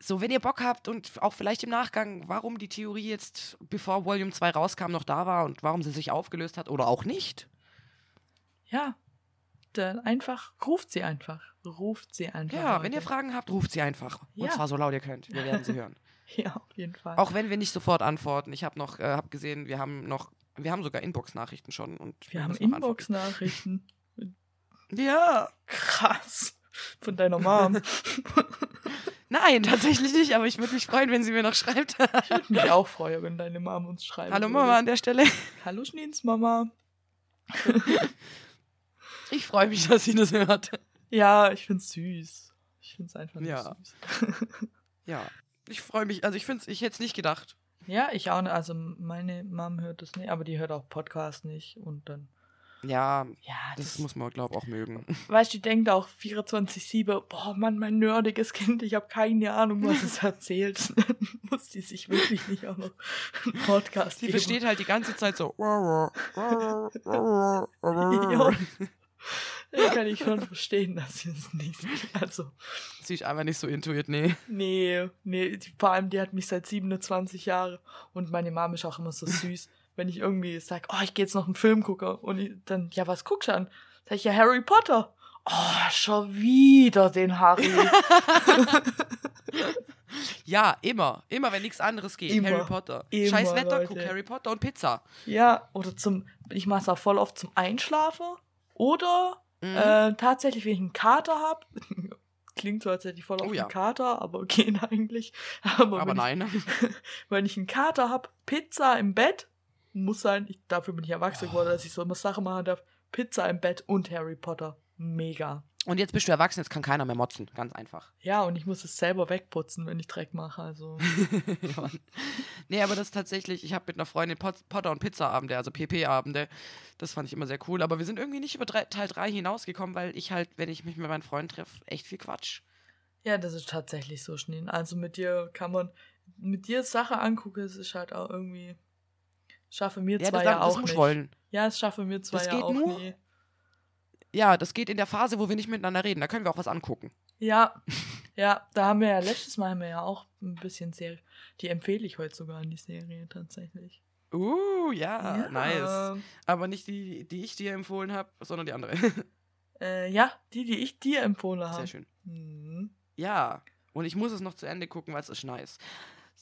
so, wenn ihr Bock habt und auch vielleicht im Nachgang, warum die Theorie jetzt, bevor Volume 2 rauskam, noch da war und warum sie sich aufgelöst hat oder auch nicht. Ja. Dann einfach, ruft sie einfach. Ruft sie einfach. Ja, wenn ihr. Fragen habt, ruft sie einfach. Und Ja. zwar so laut ihr könnt. Wir werden sie hören. Ja, auf jeden Fall. Auch wenn wir nicht sofort antworten. Ich habe noch, äh, hab gesehen, wir haben noch, wir haben sogar Inbox-Nachrichten schon. Und wir haben. Inbox-Nachrichten. Ja. Krass. Von deiner Mom. Nein, tatsächlich nicht, aber ich würde mich freuen, wenn sie mir noch schreibt. Ich würde mich auch freuen, wenn deine Mom uns schreibt. Hallo Mama an der Stelle. Hallo Schneens Mama. Ich freue mich, dass sie das hört. Ja, ich find's süß. Ich find's einfach nur Ja. süß. Ja. Ich freue mich, also ich finde ich hätte es nicht gedacht. Ja, ich auch nicht. Also meine Mom hört das nicht, aber die hört auch Podcast nicht. Und dann. Ja, Ja, das, das, muss man, glaube ich, auch mögen. Weißt du, die denkt auch 24-7, boah Mann, mein nerdiges Kind, ich habe keine Ahnung, was es erzählt. Dann muss die sich wirklich nicht auch noch einen Podcast Sie geben. versteht halt die ganze Zeit so. Ja. Kann ich schon verstehen, dass sie es nicht. Also, Sie ist einfach nicht so intuit, nee. nee, nee, die, vor allem die hat mich seit 27 Jahren und meine Mama ist auch immer so süß, wenn ich irgendwie sag, oh, ich gehe jetzt noch einen Film gucken und ich, dann, ja, was guckst du an? Sag ich, ja, Harry Potter. Oh, schon wieder den Harry. Ja, immer. Immer, wenn nichts anderes geht. Immer. Harry Potter. Immer, Scheiß Wetter, guck Harry Potter und Pizza. ja, oder zum, ich mache es auch voll oft zum Einschlafen oder Mhm. äh, tatsächlich, wenn ich einen Kater habe. Klingt so, als hätte ich voll auf Oh ja. einen Kater, aber geht eigentlich. Aber, Aber wenn, nein. Ich, wenn ich einen Kater habe, Pizza im Bett, muss sein, ich, dafür bin ich erwachsen geworden, dass ich so immer Sachen machen darf. Pizza im Bett und Harry Potter. Mega. Und jetzt bist du erwachsen, jetzt kann keiner mehr motzen. Ganz einfach. Ja, und ich muss es selber wegputzen, wenn ich Dreck mache. Also. ja, nee, aber das ist tatsächlich, ich habe mit einer Freundin Pot Potter- und Pizza-Abende, also PP-Abende. Das fand ich immer sehr cool. Aber wir sind irgendwie nicht über drei, Teil 3 hinausgekommen, weil ich halt, wenn ich mich mit meinen Freunden treffe, echt viel Quatsch. Ja, das ist tatsächlich so, Schneen. Also mit dir kann man, mit dir Sache angucken, es ist halt auch irgendwie, schaffe mir Ja, zwar das, ja das auch muss nicht. wollen. Ja, das schaffen wir zwar Das ja geht auch nur- nie. Ja, das geht in der Phase, wo wir nicht miteinander reden. Da können wir auch was angucken. Ja, ja, da haben wir ja letztes Mal haben wir ja auch ein bisschen Serie. Die empfehle ich heute sogar an die Serie tatsächlich. Uh, ja, nice. Aber nicht die, die ich dir empfohlen habe, sondern die andere. Äh, ja, die, die ich dir empfohlen habe. Sehr schön. Mhm. Ja, und ich muss es noch zu Ende gucken, weil es ist nice.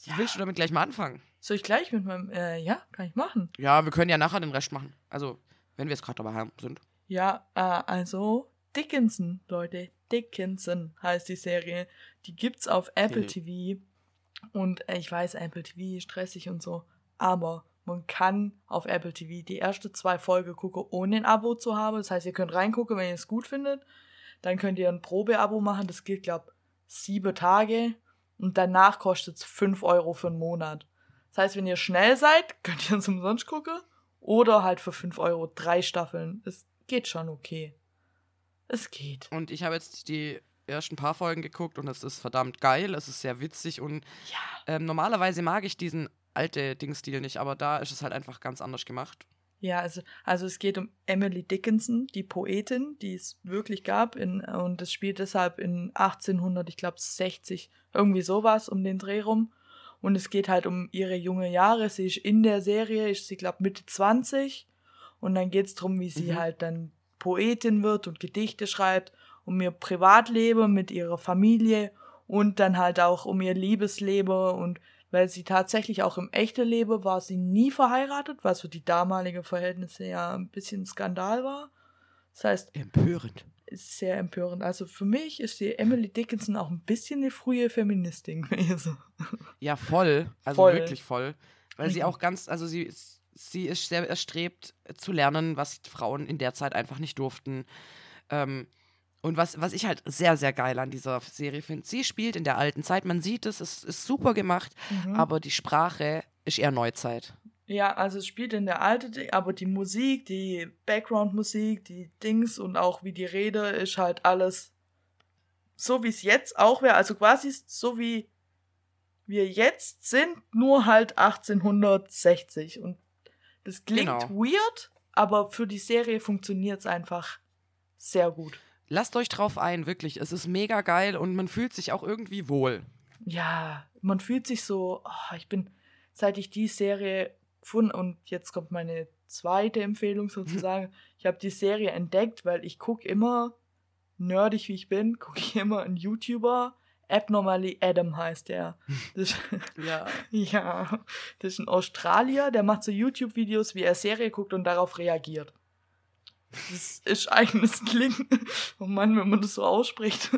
Ja. Willst du damit gleich mal anfangen? Soll ich gleich mit meinem, äh, ja, kann ich machen. Ja, wir können ja nachher den Rest machen. Also, wenn wir es gerade dabei haben, sind. Ja, äh, also Dickinson, Leute. Dickinson heißt die Serie. Die gibt's auf Apple Mhm. TV. Und äh, ich weiß, Apple TV ist stressig und so. Aber man kann auf Apple TV die erste zwei Folgen gucken, ohne ein Abo zu haben. Das heißt, ihr könnt reingucken, wenn ihr es gut findet. Dann könnt ihr ein Probeabo machen. Das gilt, glaube sieben Tage. Und danach kostet es 5 Euro für einen Monat. Das heißt, wenn ihr schnell seid, könnt ihr es umsonst gucken. Oder halt für 5 Euro drei Staffeln. Es geht schon okay. Es geht. Und ich habe jetzt die ersten paar Folgen geguckt und es ist verdammt geil. Es ist sehr witzig und Ja. ähm, normalerweise mag ich diesen alte Dingstil nicht, aber da ist es halt einfach ganz anders gemacht. Ja, also, also es geht um Emily Dickinson, die Poetin, die es wirklich gab. In, und es spielt deshalb in 1800, ich glaube 60, irgendwie sowas um den Dreh rum. Und es geht halt um ihre junge Jahre. Sie ist in der Serie, ist sie, glaube Mitte 20. Und dann geht es darum, wie sie Mhm. halt dann Poetin wird und Gedichte schreibt, um ihr Privatleben mit ihrer Familie und dann halt auch um ihr Liebesleben und weil sie tatsächlich auch im echten Leben war sie nie verheiratet, was für die damalige Verhältnisse ja ein bisschen Skandal war. Das heißt, Empörend. ist sehr empörend. Also für mich ist die Emily Dickinson auch ein bisschen eine frühe Feministin gewesen. Ja, voll. Also Voll. wirklich voll. Weil sie auch ganz, also sie, ist- sie ist sehr erstrebt zu lernen, was Frauen in der Zeit einfach nicht durften. Ähm, und was, was ich halt sehr, sehr geil an dieser Serie finde, sie spielt in der alten Zeit, man sieht es, es ist super gemacht, Mhm. aber die Sprache ist eher Neuzeit. Ja, also es spielt in der alte, Di- aber die Musik, die Background-Musik, die Dings und auch wie die Rede ist halt alles so wie es jetzt auch wäre. Also quasi so wie wir jetzt sind, nur halt 1860. Und das klingt Genau. weird, aber für die Serie funktioniert es einfach sehr gut. Lasst euch drauf ein, wirklich. Es ist mega geil und man fühlt sich auch irgendwie wohl. Ja, man fühlt sich so, oh, ich bin, seit ich die Serie gefunden und jetzt kommt meine zweite Empfehlung sozusagen. ich habe die Serie entdeckt, weil ich gucke immer, nerdig wie ich bin, gucke ich immer einen YouTuber. Abnormally Adam heißt der. Das, Ja. ja, das ist ein Australier, der macht so YouTube-Videos, wie er Serie guckt und darauf reagiert. Das ist eigentlich, das klingt, oh Mann, wenn man das so ausspricht.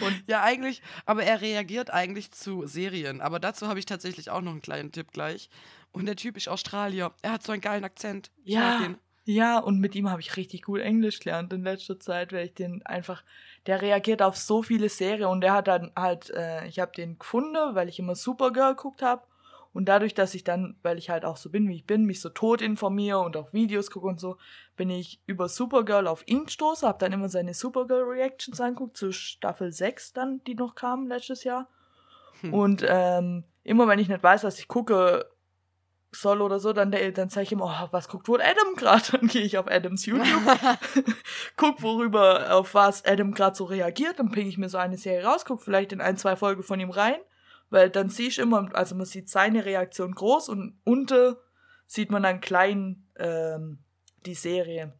Und Ja, eigentlich, aber er reagiert eigentlich zu Serien. Aber dazu habe ich tatsächlich auch noch einen kleinen Tipp gleich. Und der Typ ist Australier. Er hat so einen geilen Akzent. Ich Ja. Ja, und mit ihm habe ich richtig gut Englisch gelernt in letzter Zeit, weil ich den einfach, der reagiert auf so viele Serien und der hat dann halt, äh, ich habe den gefunden, weil ich immer Supergirl geguckt habe und dadurch, dass ich dann, weil ich halt auch so bin, wie ich bin, mich so tot informiere und auch Videos gucke und so, bin ich über Supergirl auf ihn gestoßen, habe dann immer seine Supergirl-Reactions angeguckt, zu Staffel 6 dann, die noch kam letztes Jahr. Hm. Und ähm, immer wenn ich nicht weiß, was ich gucke soll oder so, dann, dann sage ich immer, oh, was guckt wohl Adam gerade? Dann gehe ich auf Adams YouTube, guck, worüber, auf was Adam gerade so reagiert, dann ping ich mir so eine Serie raus, guck vielleicht in ein, zwei Folgen von ihm rein, weil dann sehe ich immer, also man sieht seine Reaktion groß und unten sieht man dann klein ähm, die Serie.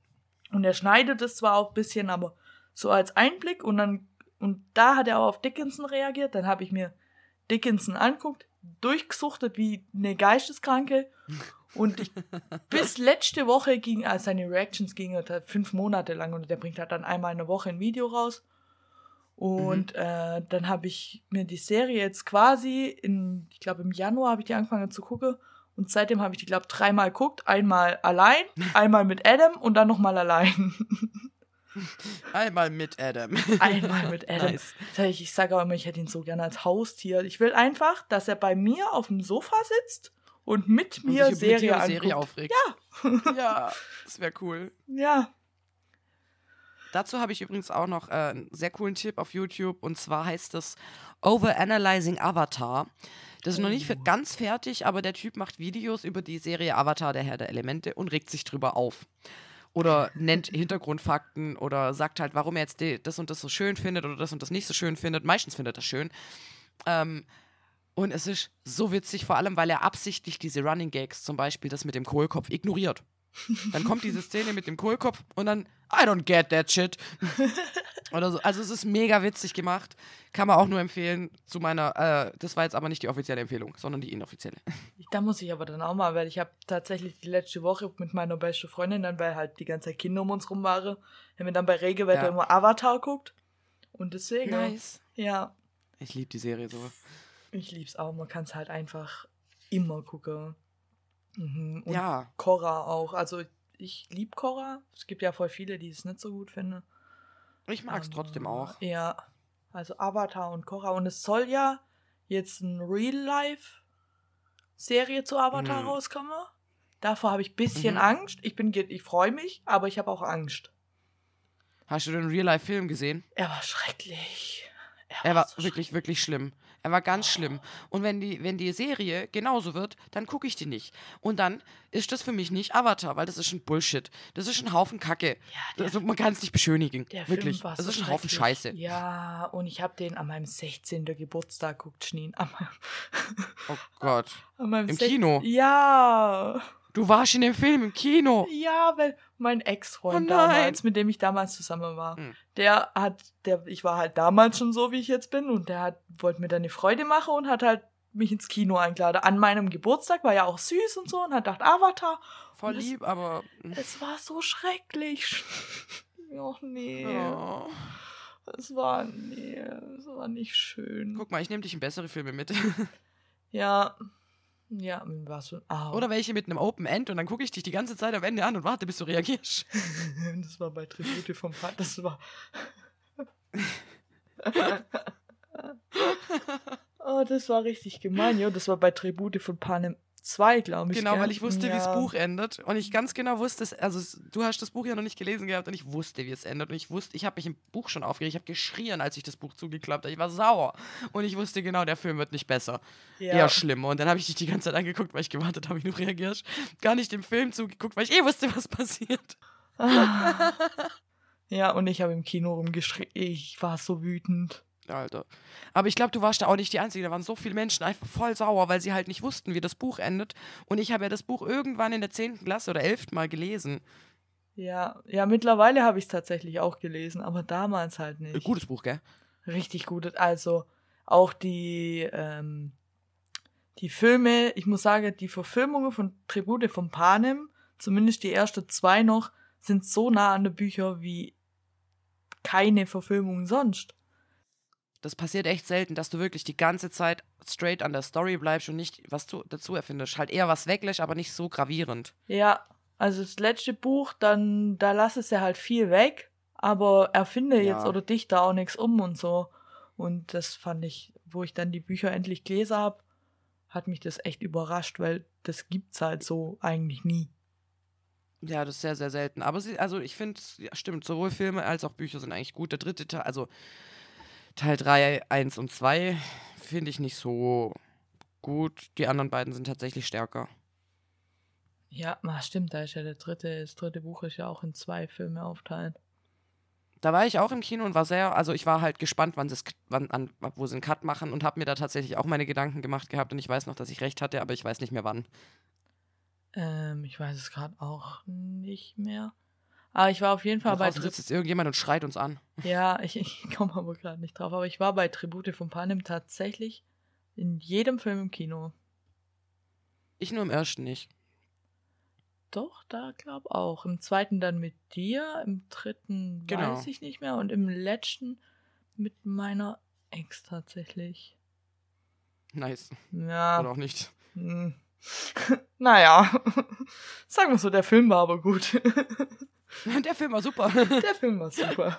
Und er schneidet es zwar auch ein bisschen, aber so als Einblick und dann, und da hat er auch auf Dickinson reagiert, dann habe ich mir Dickinson anguckt, durchgesuchtet wie eine Geisteskranke und ich, bis letzte Woche ging, also seine Reactions gingen halt fünf Monate lang und der bringt halt dann einmal eine Woche ein Video raus. Und äh, dann habe ich mir die Serie jetzt quasi in, ich glaube im Januar habe ich die angefangen zu gucken und seitdem habe ich die, glaube dreimal geguckt. Einmal allein, einmal mit Adam und dann nochmal allein. Einmal mit Adam. Einmal mit Adam. Nice. Ich, sage auch immer, ich hätte ihn so gerne als Haustier. Ich will einfach, dass er bei mir auf dem Sofa sitzt und mit Und mir über Serie, die anguckt. Serie aufregt. Ja. ja, das wäre cool. Ja. Dazu habe ich übrigens auch noch äh, einen sehr coolen Tipp auf YouTube und zwar heißt es Overanalyzing Avatar. Das ist noch nicht ganz fertig, aber der Typ macht Videos über die Serie Avatar, der Herr der Elemente, und regt sich drüber auf. Oder nennt Hintergrundfakten oder sagt halt, warum er jetzt das und das so schön findet oder das und das nicht so schön findet. Meistens findet er schön. Ähm, und es ist so witzig, vor allem, weil er absichtlich diese Running Gags, zum Beispiel das mit dem Kohlkopf, ignoriert. Dann kommt diese Szene mit dem Kohlkopf und dann, I don't get that shit. Oder so. Also es ist mega witzig gemacht. Kann man auch nur empfehlen zu meiner, äh, das war jetzt aber nicht die offizielle Empfehlung, sondern die inoffizielle. Da muss ich aber dann auch mal, weil ich habe tatsächlich die letzte Woche mit meiner besten Freundin, dann weil halt die ganze Zeit Kinder um uns rum waren, haben wir dann bei Regenwetter Ja. immer Avatar guckt. Und deswegen, Nice. ja, Ich liebe die Serie so. ich lieb's auch. Man kann es halt einfach immer gucken. Mhm. Und Ja. Korra auch. Also ich lieb Korra. Es gibt ja voll viele, die es nicht so gut finden. Ich mag es trotzdem Aber, auch. Ja. Also Avatar und Korra. Und es soll ja jetzt ein Real-Life-Serie zu Avatar Mhm. rauskommen. Davor habe ich ein bisschen Mhm. Angst. Ich bin, ich freue mich, aber ich habe auch Angst. Hast du den Real-Life-Film gesehen? Er war schrecklich. Er war so wirklich, wirklich schlimm. Er war ganz schlimm. Und wenn die, wenn die Serie genauso wird, dann gucke ich die nicht. Und dann ist das für mich nicht Avatar, weil das ist ein Bullshit. Das ist ein Haufen Kacke. der- also, man kann es nicht beschönigen. Der wirklich. Film war das so ist ein Haufen. Scheiße. Ja, und ich habe den an meinem 16. Geburtstag guckt, meinem, Oh Gott. Im 16. Kino? Ja. Du warst in dem Film im Kino. Ja, weil mein Ex-Freund Oh damals, mit dem ich damals zusammen war, Hm. der hat, der, ich war halt damals schon so, wie ich jetzt bin, und der hat, wollte mir dann eine Freude machen und hat halt mich ins Kino eingeladen. An meinem Geburtstag war ja auch süß und so und hat gedacht, Avatar. Voll Und es- lieb, aber. Es war so schrecklich. Och nee. Oh. Es war, nee, es war nicht schön. Guck mal, ich nehme dich in bessere Filme mit. Ja. Ja, war so. Ah, Oder welche mit einem Open End und dann gucke ich dich die ganze Zeit am Ende an und warte, bis du reagierst. Das war bei Tribute vom Pat. Das war. oh, das war richtig gemein, jo. Das war bei Tribute von Panem 2, glaube ich. Genau, gell? weil ich wusste, wie das Ja. Buch endet. Und ich ganz genau wusste, also du hast das Buch ja noch nicht gelesen gehabt und ich wusste, wie es endet. Und ich wusste, ich habe mich im Buch schon aufgeregt. Ich habe geschrien, als ich das Buch zugeklappt habe. Ich war sauer. Und ich wusste genau, der Film wird nicht besser. Ja. Eher schlimmer. Und dann habe ich dich die ganze Zeit angeguckt, weil ich gewartet habe, wie du reagierst. Gar nicht dem Film zugeguckt, weil ich eh wusste, was passiert. Ah. ja, und ich habe im Kino rumgeschrien. Ich war so wütend. Alter. Aber ich glaube, du warst da auch nicht die Einzige. Da waren so viele Menschen einfach voll sauer, weil sie halt nicht wussten, wie das Buch endet. Und ich habe ja das Buch irgendwann in der 10. Klasse oder 11. Mal gelesen. Ja, ja, mittlerweile habe ich es tatsächlich auch gelesen, aber damals halt Äh, nicht. Gutes Buch, gell? Richtig gut. Also auch die, ähm, die Filme, ich muss sagen, die Verfilmungen von Tribute von Panem, zumindest die ersten zwei noch, sind so nah an den Büchern wie keine Verfilmung sonst. Das passiert echt selten, dass du wirklich die ganze Zeit straight an der Story bleibst und nicht was du dazu erfindest. Halt eher was weglässt, aber nicht so gravierend. Ja, also das letzte Buch, dann, da lass es ja halt viel weg, aber erfinde Ja. jetzt oder dichte auch nichts um und so. Und das fand ich, wo ich dann die Bücher endlich gelesen habe, hat mich das echt überrascht, weil das gibt's halt so eigentlich nie. Ja, das ist sehr, sehr selten. Aber sie, also ich finde, ja, stimmt, sowohl Filme als auch Bücher sind eigentlich gut. Der dritte Teil, also Teil 3, 1 und 2, finde ich nicht so gut. Die anderen beiden sind tatsächlich stärker. Ja, na, stimmt, da ist ja der dritte, das dritte Buch ist ja auch in zwei Filme aufteilt. Da war ich auch im Kino und war sehr, also ich war halt gespannt, wann, wann an, wo sie einen Cut machen und habe mir da tatsächlich auch meine Gedanken gemacht gehabt und ich weiß noch, dass ich recht hatte, aber ich weiß nicht mehr wann. Ähm, ich weiß es gerade auch nicht mehr. Aber ich war auf jeden Fall Da bei sitzt jetzt irgendjemand und schreit uns an. Ja, ich, ich komme aber gerade nicht drauf. Aber ich war bei Tribute von Panem tatsächlich in jedem Film im Kino. Ich nur im ersten nicht. Doch, da glaub auch. Im zweiten dann mit dir, im dritten Genau. weiß ich nicht mehr und im letzten mit meiner Ex tatsächlich. Nice. Ja. Oder auch nicht. hm. naja. Sagen wir so, der Film war aber gut. Der Film war super. der Film war super.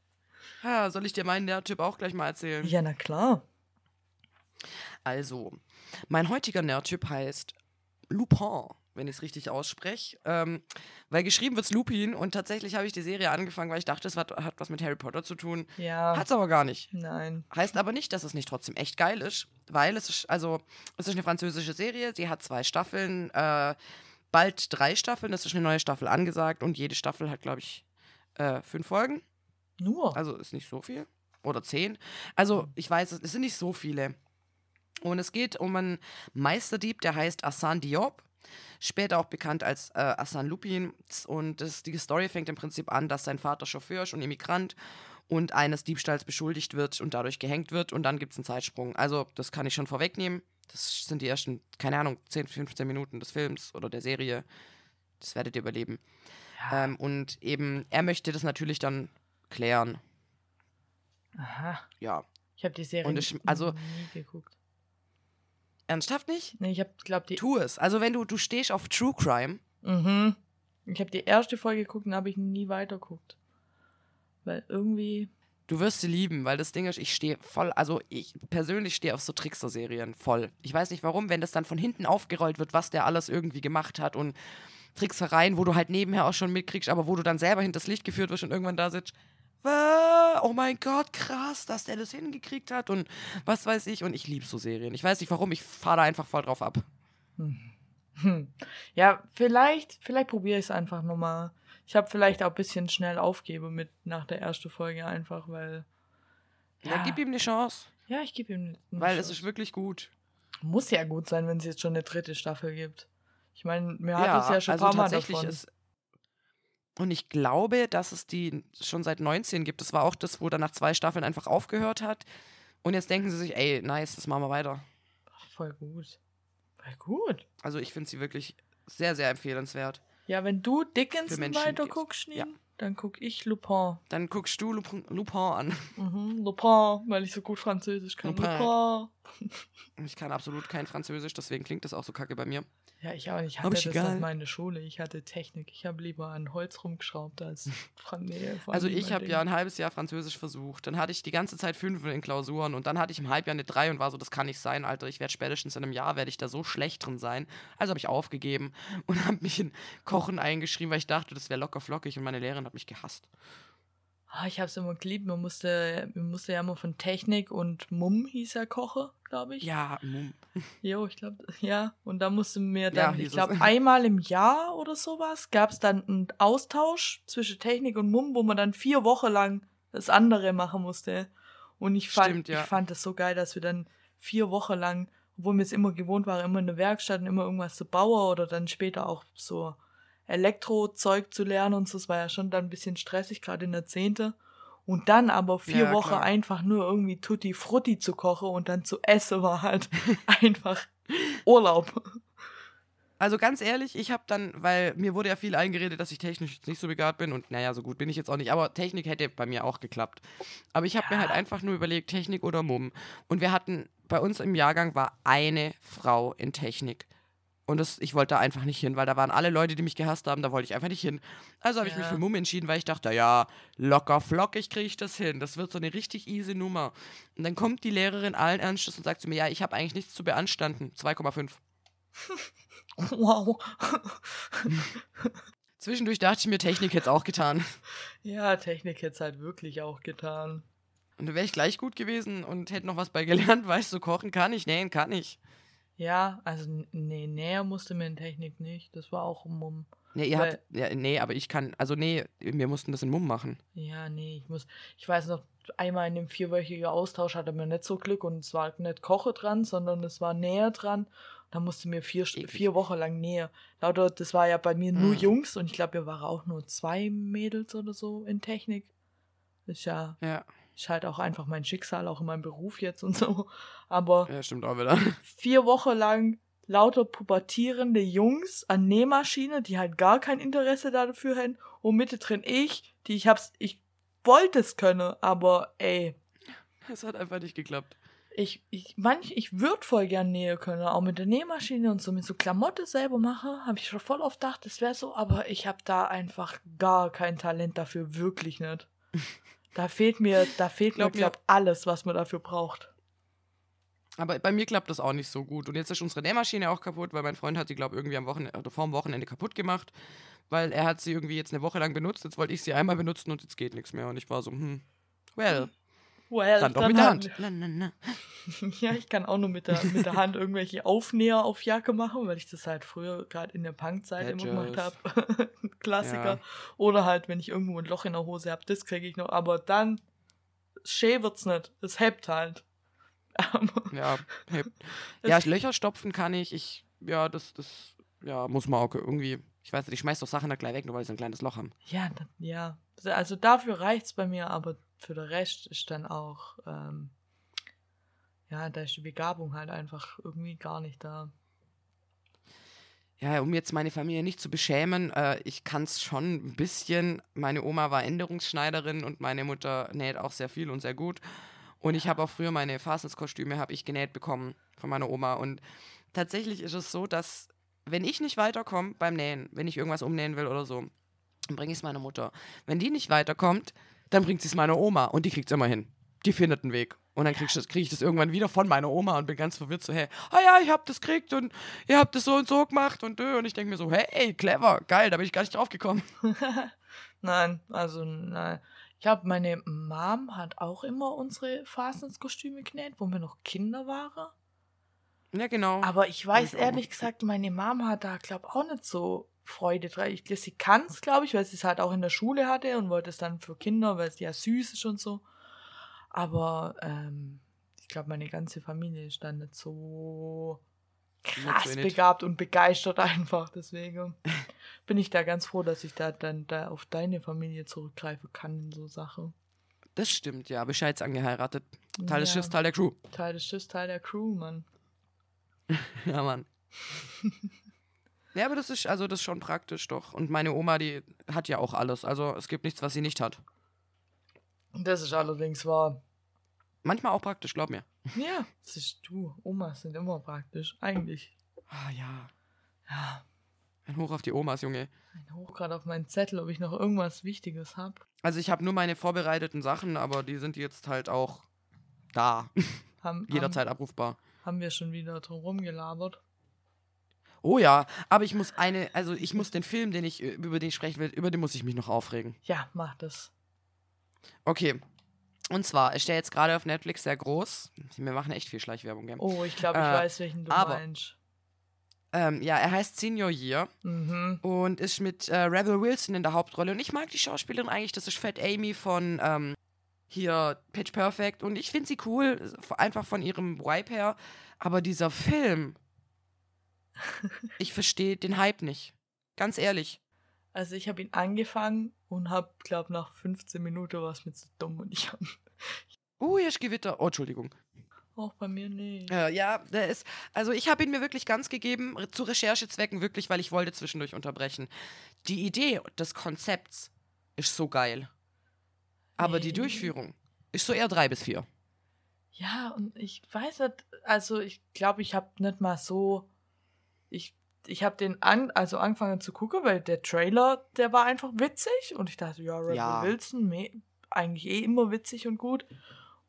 ja, soll ich dir meinen Nerdtyp auch gleich mal erzählen? ja, na klar. Also, mein heutiger Nerdtyp heißt Lupin. wenn ich es richtig ausspreche. Ähm, weil geschrieben wird Lupin und tatsächlich habe ich die Serie angefangen, weil ich dachte, es hat, hat was mit Harry Potter zu tun. Ja. Hat es aber gar nicht. Nein. Heißt aber nicht, dass es nicht trotzdem echt geil ist, weil es ist, also, es ist eine französische Serie, sie hat zwei Staffeln, äh, bald drei Staffeln, es ist eine neue Staffel angesagt und jede Staffel hat, glaube ich, äh, fünf Folgen. Nur. Also ist nicht so viel. Oder zehn. Also, ich weiß, es sind nicht so viele. Und es geht um einen Meisterdieb, der heißt Assan Diop. Später auch bekannt als äh, Assan Lupin. Und das, die Story fängt im Prinzip an, dass sein Vater Chauffeur ist und Immigrant und eines Diebstahls beschuldigt wird und dadurch gehängt wird. Und dann gibt es einen Zeitsprung. Also, das kann ich schon vorwegnehmen. Das sind die ersten, keine Ahnung, 10, 15 Minuten des Films oder der Serie. Das werdet ihr überleben. Ja. Ähm, und eben, er möchte das natürlich dann klären. Aha. Ja. Ich habe die Serie Und es- also- nie geguckt. Ernsthaft nicht? Nee, ich habe, glaube die. Tu es. Also wenn du, du stehst auf True Crime, Mhm. Ich habe die erste Folge geguckt und habe ich nie weitergeguckt. Weil irgendwie. Du wirst sie lieben, weil das Ding ist, ich stehe voll, also ich persönlich stehe auf so Trickster-Serien voll. Ich weiß nicht warum, wenn das dann von hinten aufgerollt wird, was der alles irgendwie gemacht hat und Tricksereien, wo du halt nebenher auch schon mitkriegst, aber wo du dann selber hinters Licht geführt wirst und irgendwann da sitzt, "Wa- oh mein Gott, krass, dass der das hingekriegt hat und was weiß ich. Und ich liebe so Serien. Ich weiß nicht warum, ich fahre da einfach voll drauf ab. Hm. Ja, vielleicht, vielleicht probiere ich es einfach nochmal. Ich habe vielleicht auch ein bisschen schnell aufgebe mit nach der ersten Folge einfach, weil. Ja, gib ihm eine Chance, Ja, ich gebe ihm. eine weil es Chance. ist wirklich gut. Muss ja gut sein, wenn es jetzt schon eine dritte Staffel gibt. Ich meine, mir hat Ja, es ja schon ein also paar Mal tatsächlich davon. ist. Und ich glaube, dass es die schon seit 19 gibt. Das war auch das, wo dann nach zwei Staffeln einfach aufgehört hat. Und jetzt denken sie sich, ey, nice, das machen wir weiter. Voll gut. Voll gut. Also ich finde sie wirklich sehr, sehr empfehlenswert. Ja, wenn du Dickinson Menschen, weiter die es- guckst, ja. Dann guck ich Lupin. Dann guckst du Lupin, Lupin an. Mhm, Lupin, weil ich so gut Französisch kann. Lupin. Lupin. Ich kann absolut kein Französisch, deswegen klingt das auch so kacke bei mir. Ja, ich auch nicht. Ich hatte ist das egal. in meiner Schule. Ich hatte Technik. Ich habe lieber an Holz rumgeschraubt als nee, vor Also ich habe ja ein halbes Jahr Französisch versucht. Dann hatte ich die ganze Zeit fünf in Klausuren und dann hatte ich im Halbjahr eine drei und war so, das kann nicht sein, Alter. Ich werde spätestens in einem Jahr werde ich da so schlecht drin sein. Also habe ich aufgegeben und habe mich in Kochen eingeschrieben, weil ich dachte, das wäre locker flockig und meine Lehrerin hat mich gehasst. Ah, ich habe es immer geliebt. Man musste, man musste ja immer von Technik und Mumm hieß ja Koche, glaube ich. Ja, Mumm. Jo, ich glaube, ja. Und da musste mir Ja, dann, hieß ich glaube, einmal im Jahr oder sowas gab es dann einen Austausch zwischen Technik und Mumm, wo man dann vier Wochen lang das andere machen musste. Und ich fand, Stimmt, ja. ich fand das so geil, dass wir dann vier Wochen lang, obwohl mir es immer gewohnt war, immer in der Werkstatt und immer irgendwas zu bauen oder dann später auch so Elektrozeug zu lernen und so. Das war ja schon dann ein bisschen stressig, gerade in der Zehnte. Und dann aber vier Ja, Wochen klar. einfach nur irgendwie Tutti Frutti zu kochen und dann zu essen war halt einfach Urlaub. Also ganz ehrlich, ich habe dann, weil mir wurde ja viel eingeredet, dass ich technisch jetzt nicht so begabt bin und naja, so gut bin ich jetzt auch nicht, aber Technik hätte bei mir auch geklappt. Aber ich habe mir Ja. halt einfach nur überlegt, Technik oder Mumm. Und wir hatten, bei uns im Jahrgang war eine Frau in Technik. Und das, ich wollte da einfach nicht hin, weil da waren alle Leute, die mich gehasst haben, da wollte ich einfach nicht hin. Also habe ich mich Ja. für Mumm entschieden, weil ich dachte, ja, locker flockig kriege ich das hin. Das wird so eine richtig easy Nummer. Und dann kommt die Lehrerin allen Ernstes und sagt zu mir, ja, ich habe eigentlich nichts zu beanstanden. 2,5. Wow. Zwischendurch dachte ich mir, Technik hätte es auch getan. Ja, Technik hätte es halt wirklich auch getan. Und dann wäre ich gleich gut gewesen und hätte noch was bei gelernt. Weißt du, kochen kann ich, nähen kann ich. Ja, also nee, näher musste mir in Technik nicht. Das war auch ein Mumm. Nee, ihr habt, ja, nee, aber ich kann, also nee, wir mussten das in Mumm machen. Ja, nee, ich muss. Ich weiß noch, einmal in dem vierwöchigen Austausch hatte mir nicht so Glück und es war nicht Koche dran, sondern es war Näher dran. Da musste mir vier, Ewig. vier Wochen lang Näher. Lauter, das war ja bei mir nur Mm. Jungs und ich glaube, wir waren auch nur zwei Mädels oder so in Technik. Ist ja, Ja, ist halt auch einfach mein Schicksal, auch in meinem Beruf jetzt und so. Aber ja stimmt auch wieder. vier Wochen lang lauter pubertierende Jungs an Nähmaschine, die halt gar kein Interesse dafür hätten. Und mittendrin ich, die ich hab's, ich wollte es können, aber ey, Es hat einfach nicht geklappt. ich, ich, manch, ich würde voll gern nähen können, auch mit der Nähmaschine und so, mit so Klamotte selber mache, habe ich schon voll oft gedacht, das wäre so, aber ich habe da einfach gar kein Talent dafür, wirklich nicht. Da fehlt mir, da fehlt Glaub mir, mir- glaub, alles, was man dafür braucht. Aber bei mir klappt das auch nicht so gut. Und jetzt ist unsere Nähmaschine auch kaputt, weil mein Freund hat die, glaube ich, irgendwie am Wochenende oder vor dem Wochenende kaputt gemacht. Weil er hat sie irgendwie jetzt eine Woche lang benutzt. Jetzt wollte ich sie einmal benutzen und jetzt geht nichts mehr. Und ich war so, hm, well. Well, Dann doch mit der Hand. Na, na, na. ja, ich kann auch nur mit der, mit der Hand irgendwelche Aufnäher auf Jacke machen, weil ich das halt früher gerade in der Punkzeit immer gemacht habe. Klassiker. Ja. Oder halt, wenn ich irgendwo ein Loch in der Hose habe, das kriege ich noch. Aber dann, schön wird's nicht. Es hebt halt. Ja, hey. ja, Löcher stopfen kann ich. Ich, ja, das, das, ja, muss man auch irgendwie. Ich weiß nicht, ich schmeiß doch Sachen da gleich weg, nur weil sie ein kleines Loch haben. Ja, ja. Also dafür reicht's bei mir, aber für den Rest ist dann auch, ähm, ja, da ist die Begabung halt einfach irgendwie gar nicht da. Ja, um jetzt meine Familie nicht zu beschämen, äh, ich kann es schon ein bisschen. Meine Oma war Änderungsschneiderin und meine Mutter näht auch sehr viel und sehr gut. Und ich habe auch früher meine Fastness-Kostüme habe ich genäht bekommen von meiner Oma. Und tatsächlich ist es so, dass wenn ich nicht weiterkomme beim Nähen, wenn ich irgendwas umnähen will oder so, dann bringe ich es meiner Mutter. Wenn die nicht weiterkommt, dann bringt sie es meiner Oma und die kriegt es immer hin. Die findet einen Weg. Und dann kriege krieg ich das irgendwann wieder von meiner Oma und bin ganz verwirrt so, hey, ah ja, ich hab das gekriegt und ihr habt das so und so gemacht und dö. Und ich denke mir so, hey, clever, geil, da bin ich gar nicht drauf gekommen. Nein, also nein. Ich habe meine Mom hat auch immer unsere Fastness-Kostüme genäht, wo wir noch Kinder waren. Ja, genau. Aber ich weiß ich ehrlich gesagt, meine Mom hat da, glaube auch nicht so Freude dran. Ich, sie kann es, glaube ich, weil sie es halt auch in der Schule hatte und wollte es dann für Kinder, weil es ja süß ist und so. Aber ähm, ich glaube, meine ganze Familie ist dann nicht so krass begabt und begeistert einfach. Deswegen bin ich da ganz froh, dass ich da dann da auf deine Familie zurückgreifen kann in so Sachen. Das stimmt, ja. Bescheids angeheiratet. Teil des Ja, Schiffs, Teil der Crew. Teil des Schiffs, Teil der Crew, Mann. Ja, Mann. ja, aber das ist, also das ist schon praktisch doch. Und meine Oma, die hat ja auch alles. Also es gibt nichts, was sie nicht hat. Das ist allerdings wahr. Manchmal auch praktisch, glaub mir. Ja, das ist du. Omas sind immer praktisch. Eigentlich. Ah ja. Ja, Ein Hoch auf die Omas, Junge. ein Hoch gerade auf meinen Zettel, ob ich noch irgendwas Wichtiges habe. Also ich habe nur meine vorbereiteten Sachen, aber die sind jetzt halt auch da. Haben, Jederzeit abrufbar. Haben, wir schon wieder drum rumgelabert. Oh ja, aber ich muss eine, also ich muss den Film, den ich, über den ich sprechen will, über den muss ich mich noch aufregen. Ja, mach das. Okay. Und zwar ist der jetzt gerade auf Netflix sehr groß. Wir machen echt viel Schleichwerbung, gell? Oh, ich glaube, ich Äh, weiß, welchen du aber- meinst. Ähm, ja, er heißt Senior Year Mhm. und ist mit äh, Rebel Wilson in der Hauptrolle. Und ich mag die Schauspielerin eigentlich, das ist Fat Amy von ähm, hier Pitch Perfect. Und ich finde sie cool, einfach von ihrem Vibe her. Aber dieser Film, ich verstehe den Hype nicht. Ganz ehrlich. Also ich habe ihn angefangen und habe, glaube nach 15 Minuten war es mir zu dumm und ich habe Oh, hier ist Gewitter. Oh, Entschuldigung. auch bei mir nicht. Äh, ja, der ist. Also ich habe ihn mir wirklich ganz gegeben, zu Recherchezwecken wirklich, weil ich wollte zwischendurch unterbrechen. Die Idee des Konzepts ist so geil. Aber die Nee. Durchführung ist so eher drei bis vier. Ja, und ich weiß nicht, also ich glaube, ich habe nicht mal so, ich, ich habe den an, also angefangen zu gucken, weil der Trailer, der war einfach witzig und ich dachte, ja, Rebel Ja. Wilson, eigentlich eh immer witzig und gut.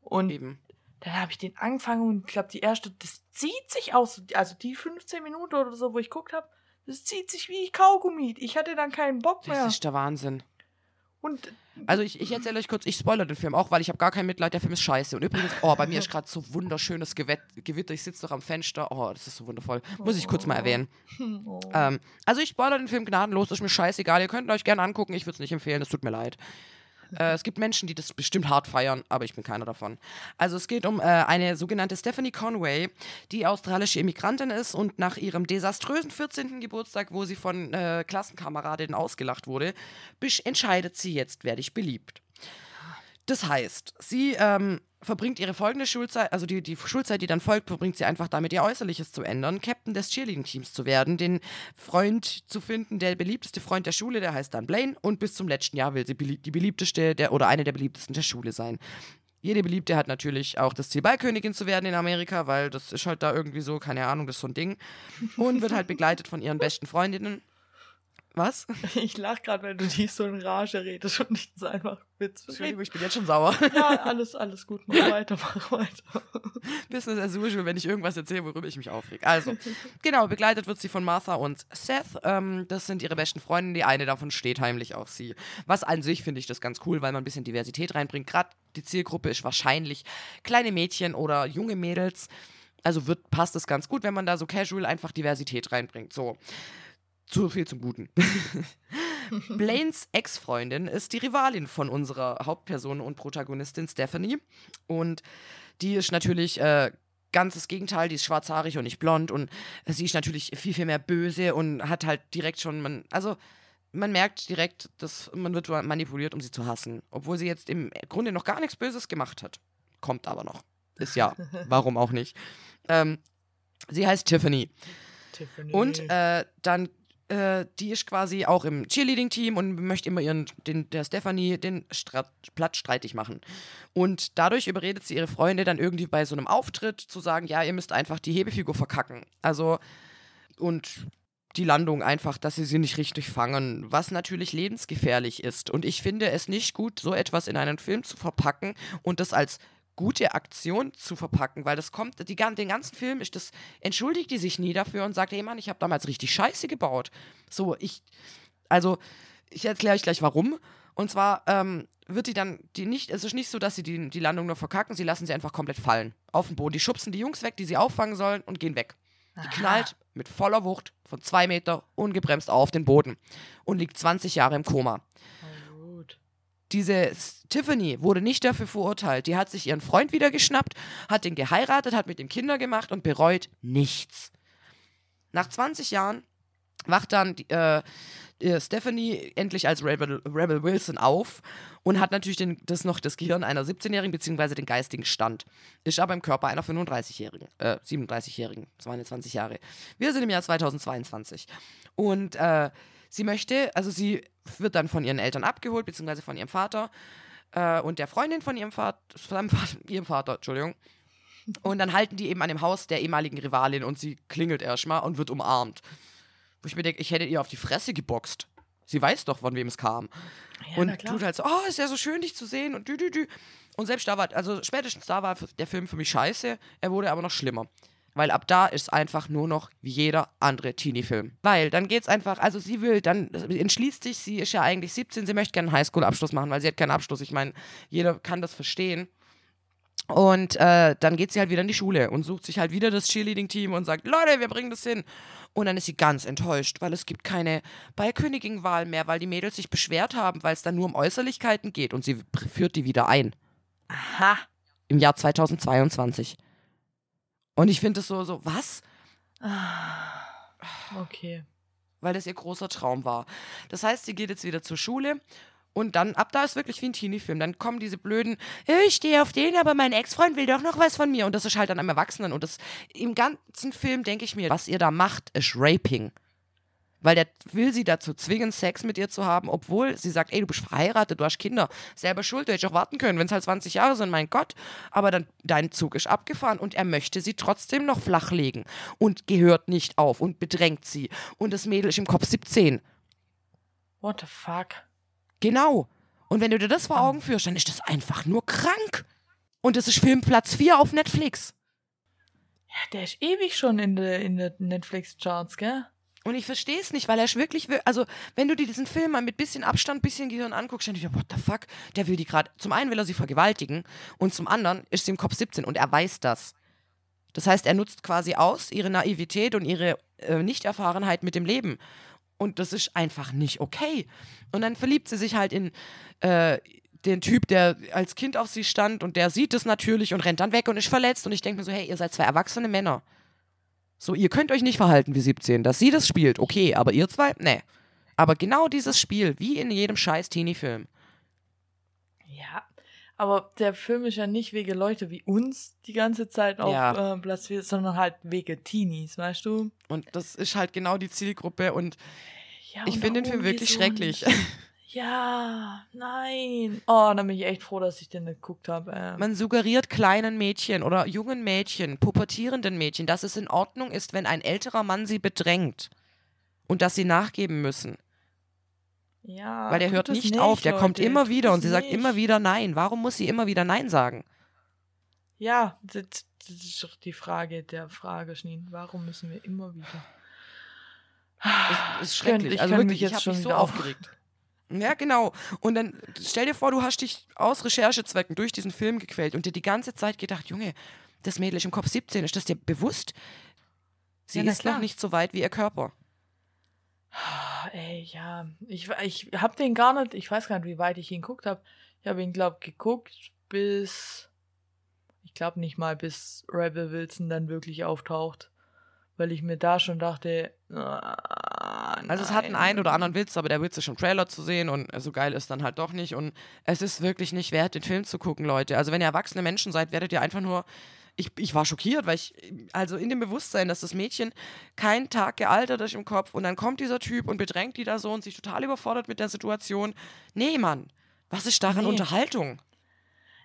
Und Eben. dann habe ich den angefangen und ich glaube, die erste, das zieht sich aus, also die 15 Minuten oder so, wo ich guckt habe, das zieht sich wie Kaugummi. Ich hatte dann keinen Bock mehr. Das ist der Wahnsinn. Und Also ich, ich erzähle euch kurz, ich spoilere den Film auch, weil ich habe gar kein Mitleid, der Film ist scheiße. Und übrigens, oh, bei mir ist gerade so wunderschönes Gewett, Gewitter, ich sitze doch am Fenster. Oh, das ist so wundervoll. Muss ich kurz mal Oh. erwähnen. oh. Ähm, also ich spoilere den Film gnadenlos, ist mir scheißegal. Ihr könnt ihn euch gerne angucken, ich würde es nicht empfehlen, es tut mir leid. Äh, es gibt Menschen, die das bestimmt hart feiern, aber ich bin keiner davon. Also es geht um äh, eine sogenannte Stephanie Conway, die australische Immigrantin ist und nach ihrem desaströsen 14. Geburtstag, wo sie von äh, Klassenkameradinnen ausgelacht wurde, entscheidet sie jetzt, werde ich beliebt. Das heißt, sie ähm, verbringt ihre folgende Schulzeit, also die, die Schulzeit, die dann folgt, verbringt sie einfach damit, ihr Äußerliches zu ändern, Captain des Cheerleading-Teams zu werden, den Freund zu finden, der beliebteste Freund der Schule, der heißt dann Blaine, und bis zum letzten Jahr will sie die beliebteste der, oder eine der beliebtesten der Schule sein. Jede Beliebte hat natürlich auch das Ziel, Ballkönigin zu werden in Amerika, weil das ist halt da irgendwie so, keine Ahnung, das ist so ein Ding. Und wird halt begleitet von ihren besten Freundinnen. Was? Ich lach gerade, wenn du die so in Rage redest und nicht so einfach Witz. Entschuldigung, ich bin jetzt schon sauer. Ja, alles, alles gut. Mach weiter, mach weiter. Business as usual, wenn ich irgendwas erzähle, worüber ich mich aufreg. Also, genau, begleitet wird sie von Martha und Seth. Ähm, das sind ihre besten Freunde. Die eine davon steht heimlich auf sie. Was an sich finde ich das ganz cool, weil man ein bisschen Diversität reinbringt. Gerade die Zielgruppe ist wahrscheinlich kleine Mädchen oder junge Mädels. Also wird, passt es ganz gut, wenn man da so casual einfach Diversität reinbringt. So. Zu viel zum Guten. Blaines Ex-Freundin ist die Rivalin von unserer Hauptperson und Protagonistin Stephanie. Und die ist natürlich äh, ganz das Gegenteil. Die ist schwarzhaarig und nicht blond. Und sie ist natürlich viel, viel mehr böse und hat halt direkt schon. Man, also, man merkt direkt, dass man wird manipuliert, um sie zu hassen. Obwohl sie jetzt im Grunde noch gar nichts Böses gemacht hat. Kommt aber noch. Ist ja, warum auch nicht. Ähm, sie heißt Tiffany. Tiffany. Und äh, dann äh, die ist quasi auch im Cheerleading-Team und möchte immer ihren, den, der Stephanie den Strat Platz streitig machen. Und dadurch überredet sie ihre Freunde dann irgendwie bei so einem Auftritt zu sagen, ja, ihr müsst einfach die Hebefigur verkacken. Also, und die Landung einfach, dass sie sie nicht richtig fangen, was natürlich lebensgefährlich ist. Und ich finde es nicht gut, so etwas in einen Film zu verpacken und das als gute Aktion zu verpacken, weil das kommt, die, den ganzen Film ist das, entschuldigt die sich nie dafür und sagt, hey Mann, ich habe damals richtig Scheiße gebaut. So, ich, also, ich erkläre euch gleich warum. Und zwar ähm, wird die dann, die nicht, es ist nicht so, dass sie die, die Landung nur verkacken, sie lassen sie einfach komplett fallen. Auf den Boden. Die schubsen die Jungs weg, die sie auffangen sollen und gehen weg. Die Aha. knallt mit voller Wucht von zwei Meter ungebremst auf den Boden und liegt 20 Jahre im Koma. Diese Tiffany wurde nicht dafür verurteilt. Die hat sich ihren Freund wieder geschnappt, hat den geheiratet, hat mit ihm Kinder gemacht und bereut nichts. Nach 20 Jahren wacht dann äh, äh, Stephanie endlich als Rebel, Rebel Wilson auf und hat natürlich den, das noch das Gehirn einer 17-Jährigen beziehungsweise den geistigen Stand. Ist aber im Körper einer 35-Jährigen, äh, 37-Jährigen, 22 Jahre. Wir sind im Jahr 2022. Und äh, sie möchte, also sie wird dann von ihren Eltern abgeholt, beziehungsweise von ihrem Vater äh, und der Freundin von ihrem Vater, von ihrem Vater, Entschuldigung. Und dann halten die eben an dem Haus der ehemaligen Rivalin und sie klingelt erstmal und wird umarmt. Wo ich mir denke, ich hätte ihr auf die Fresse geboxt. Sie weiß doch, von wem es kam. Ja, und tut halt so, oh, ist ja so schön, dich zu sehen und dü, dü, dü. Und selbst da war, also spätestens da war der Film für mich scheiße, er wurde aber noch schlimmer. Weil ab da ist einfach nur noch wie jeder andere Teenie-Film. Weil dann geht's einfach, also sie will, dann entschließt sich, sie ist ja eigentlich 17, sie möchte gerne einen Highschool-Abschluss machen, weil sie hat keinen Abschluss. Ich meine, jeder kann das verstehen. Und äh, dann geht sie halt wieder in die Schule und sucht sich halt wieder das Cheerleading-Team und sagt, Leute, wir bringen das hin. Und dann ist sie ganz enttäuscht, weil es gibt keine Ballkönigin-Wahl mehr, weil die Mädels sich beschwert haben, weil es dann nur um Äußerlichkeiten geht und sie führt die wieder ein Aha. im Jahr 2022. Und ich finde es so, so, was? Okay. Weil das ihr großer Traum war. Das heißt, sie geht jetzt wieder zur Schule und dann, ab da ist wirklich wie ein Teenie-Film. Dann kommen diese blöden, "Äh, ich stehe auf den, aber mein Ex-Freund will doch noch was von mir. Und das ist halt dann am Erwachsenen. Und das im ganzen Film denke ich mir, was ihr da macht, ist Raping. Weil der will sie dazu zwingen, Sex mit ihr zu haben, obwohl sie sagt, ey, du bist verheiratet, du hast Kinder, selber schuld, du hättest auch warten können, wenn es halt 20 Jahre sind, mein Gott. Aber dann, dein Zug ist abgefahren und er möchte sie trotzdem noch flachlegen und gehört nicht auf und bedrängt sie. Und das Mädel ist im Kopf 17. What the fuck? Genau. Und wenn du dir das vor Augen führst, dann ist das einfach nur krank. Und das ist Film Platz 4 auf Netflix. Ja, der ist ewig schon in der in der Netflix-Charts, gell? Und ich verstehe es nicht, weil er wirklich, wir- also wenn du dir diesen Film mal mit bisschen Abstand, bisschen Gehirn anguckst, dann denkst du, what the fuck, der will die gerade, zum einen will er sie vergewaltigen und zum anderen ist sie im Kopf 17 und er weiß das. Das heißt, er nutzt quasi aus ihre Naivität und ihre äh, Nichterfahrenheit mit dem Leben. Und das ist einfach nicht okay. Und dann verliebt sie sich halt in äh, den Typ, der als Kind auf sie stand und der sieht es natürlich und rennt dann weg und ist verletzt. Und ich denke mir so, hey, ihr seid zwei erwachsene Männer. So, ihr könnt euch nicht verhalten wie 17. Dass sie das spielt, okay, aber ihr zwei, nee. Aber genau dieses Spiel, wie in jedem scheiß Teenie-Film. Ja. Aber der Film ist ja nicht wegen Leute wie uns die ganze Zeit auf Ja. äh, Platz 4, sondern halt wegen Teenies, weißt du? Und das ist halt genau die Zielgruppe und Ja, ich finde den Film wirklich schrecklich. Ja, nein. Oh, da bin ich echt froh, dass ich den nicht geguckt habe. Ähm. Man suggeriert kleinen Mädchen oder jungen Mädchen, pubertierenden Mädchen, dass es in Ordnung ist, wenn ein älterer Mann sie bedrängt und dass sie nachgeben müssen. Ja. Weil der hört es nicht, auf, der kommt Leute, immer tut wieder und sie sagt nicht. immer wieder Nein. Warum muss sie immer wieder Nein sagen? Ja, das, das ist doch die Frage der Frage, Schneen. Warum müssen wir immer wieder? Das ist Ich schrecklich. ich also wirklich, mich ich jetzt habe schon mich so aufgeregt. Ja, genau. Und dann stell dir vor, du hast dich aus Recherchezwecken durch diesen Film gequält und dir die ganze Zeit gedacht, Junge, das Mädel ist im Kopf 17, ist das dir bewusst? Sie Ja, ist noch nicht so weit wie ihr Körper. Ah, Ey, ja, ich, ich hab den gar nicht, ich weiß gar nicht, wie weit ich ihn geguckt habe. Ich habe ihn, glaub, geguckt bis, ich glaube nicht mal, bis Rebel Wilson dann wirklich auftaucht. Weil ich mir da schon dachte, ah, Also es hat einen nein. einen oder anderen Witz, aber der Witz ist im Trailer zu sehen und so geil ist dann halt doch nicht. Und es ist wirklich nicht wert, den Film zu gucken, Leute. Also wenn ihr erwachsene Menschen seid, werdet ihr einfach nur. Ich, ich war schockiert, weil ich, also in dem Bewusstsein, dass das Mädchen kein Tag gealtert ist im Kopf und dann kommt dieser Typ und bedrängt die da so und sich total überfordert mit der Situation. Nee, Mann, was ist daran Nee. Unterhaltung?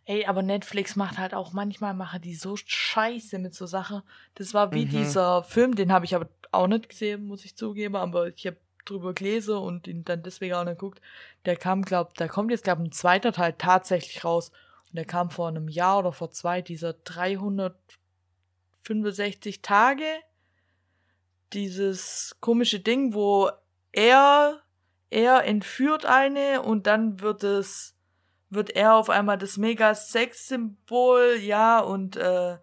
Ey, aber Netflix macht halt auch manchmal machen die so scheiße mit so Sachen. Das war wie Mhm. dieser Film, den habe ich aber auch nicht gesehen, muss ich zugeben, aber ich habe drüber gelesen und ihn dann deswegen auch nicht geguckt. Der kam, glaub, da kommt jetzt glaub ein zweiter Teil tatsächlich raus und der kam vor einem Jahr oder vor zwei, dieser 365 Tage, dieses komische Ding, wo er er entführt eine und dann wird es wird er auf einmal das mega Sex-Symbol, ja, und äh,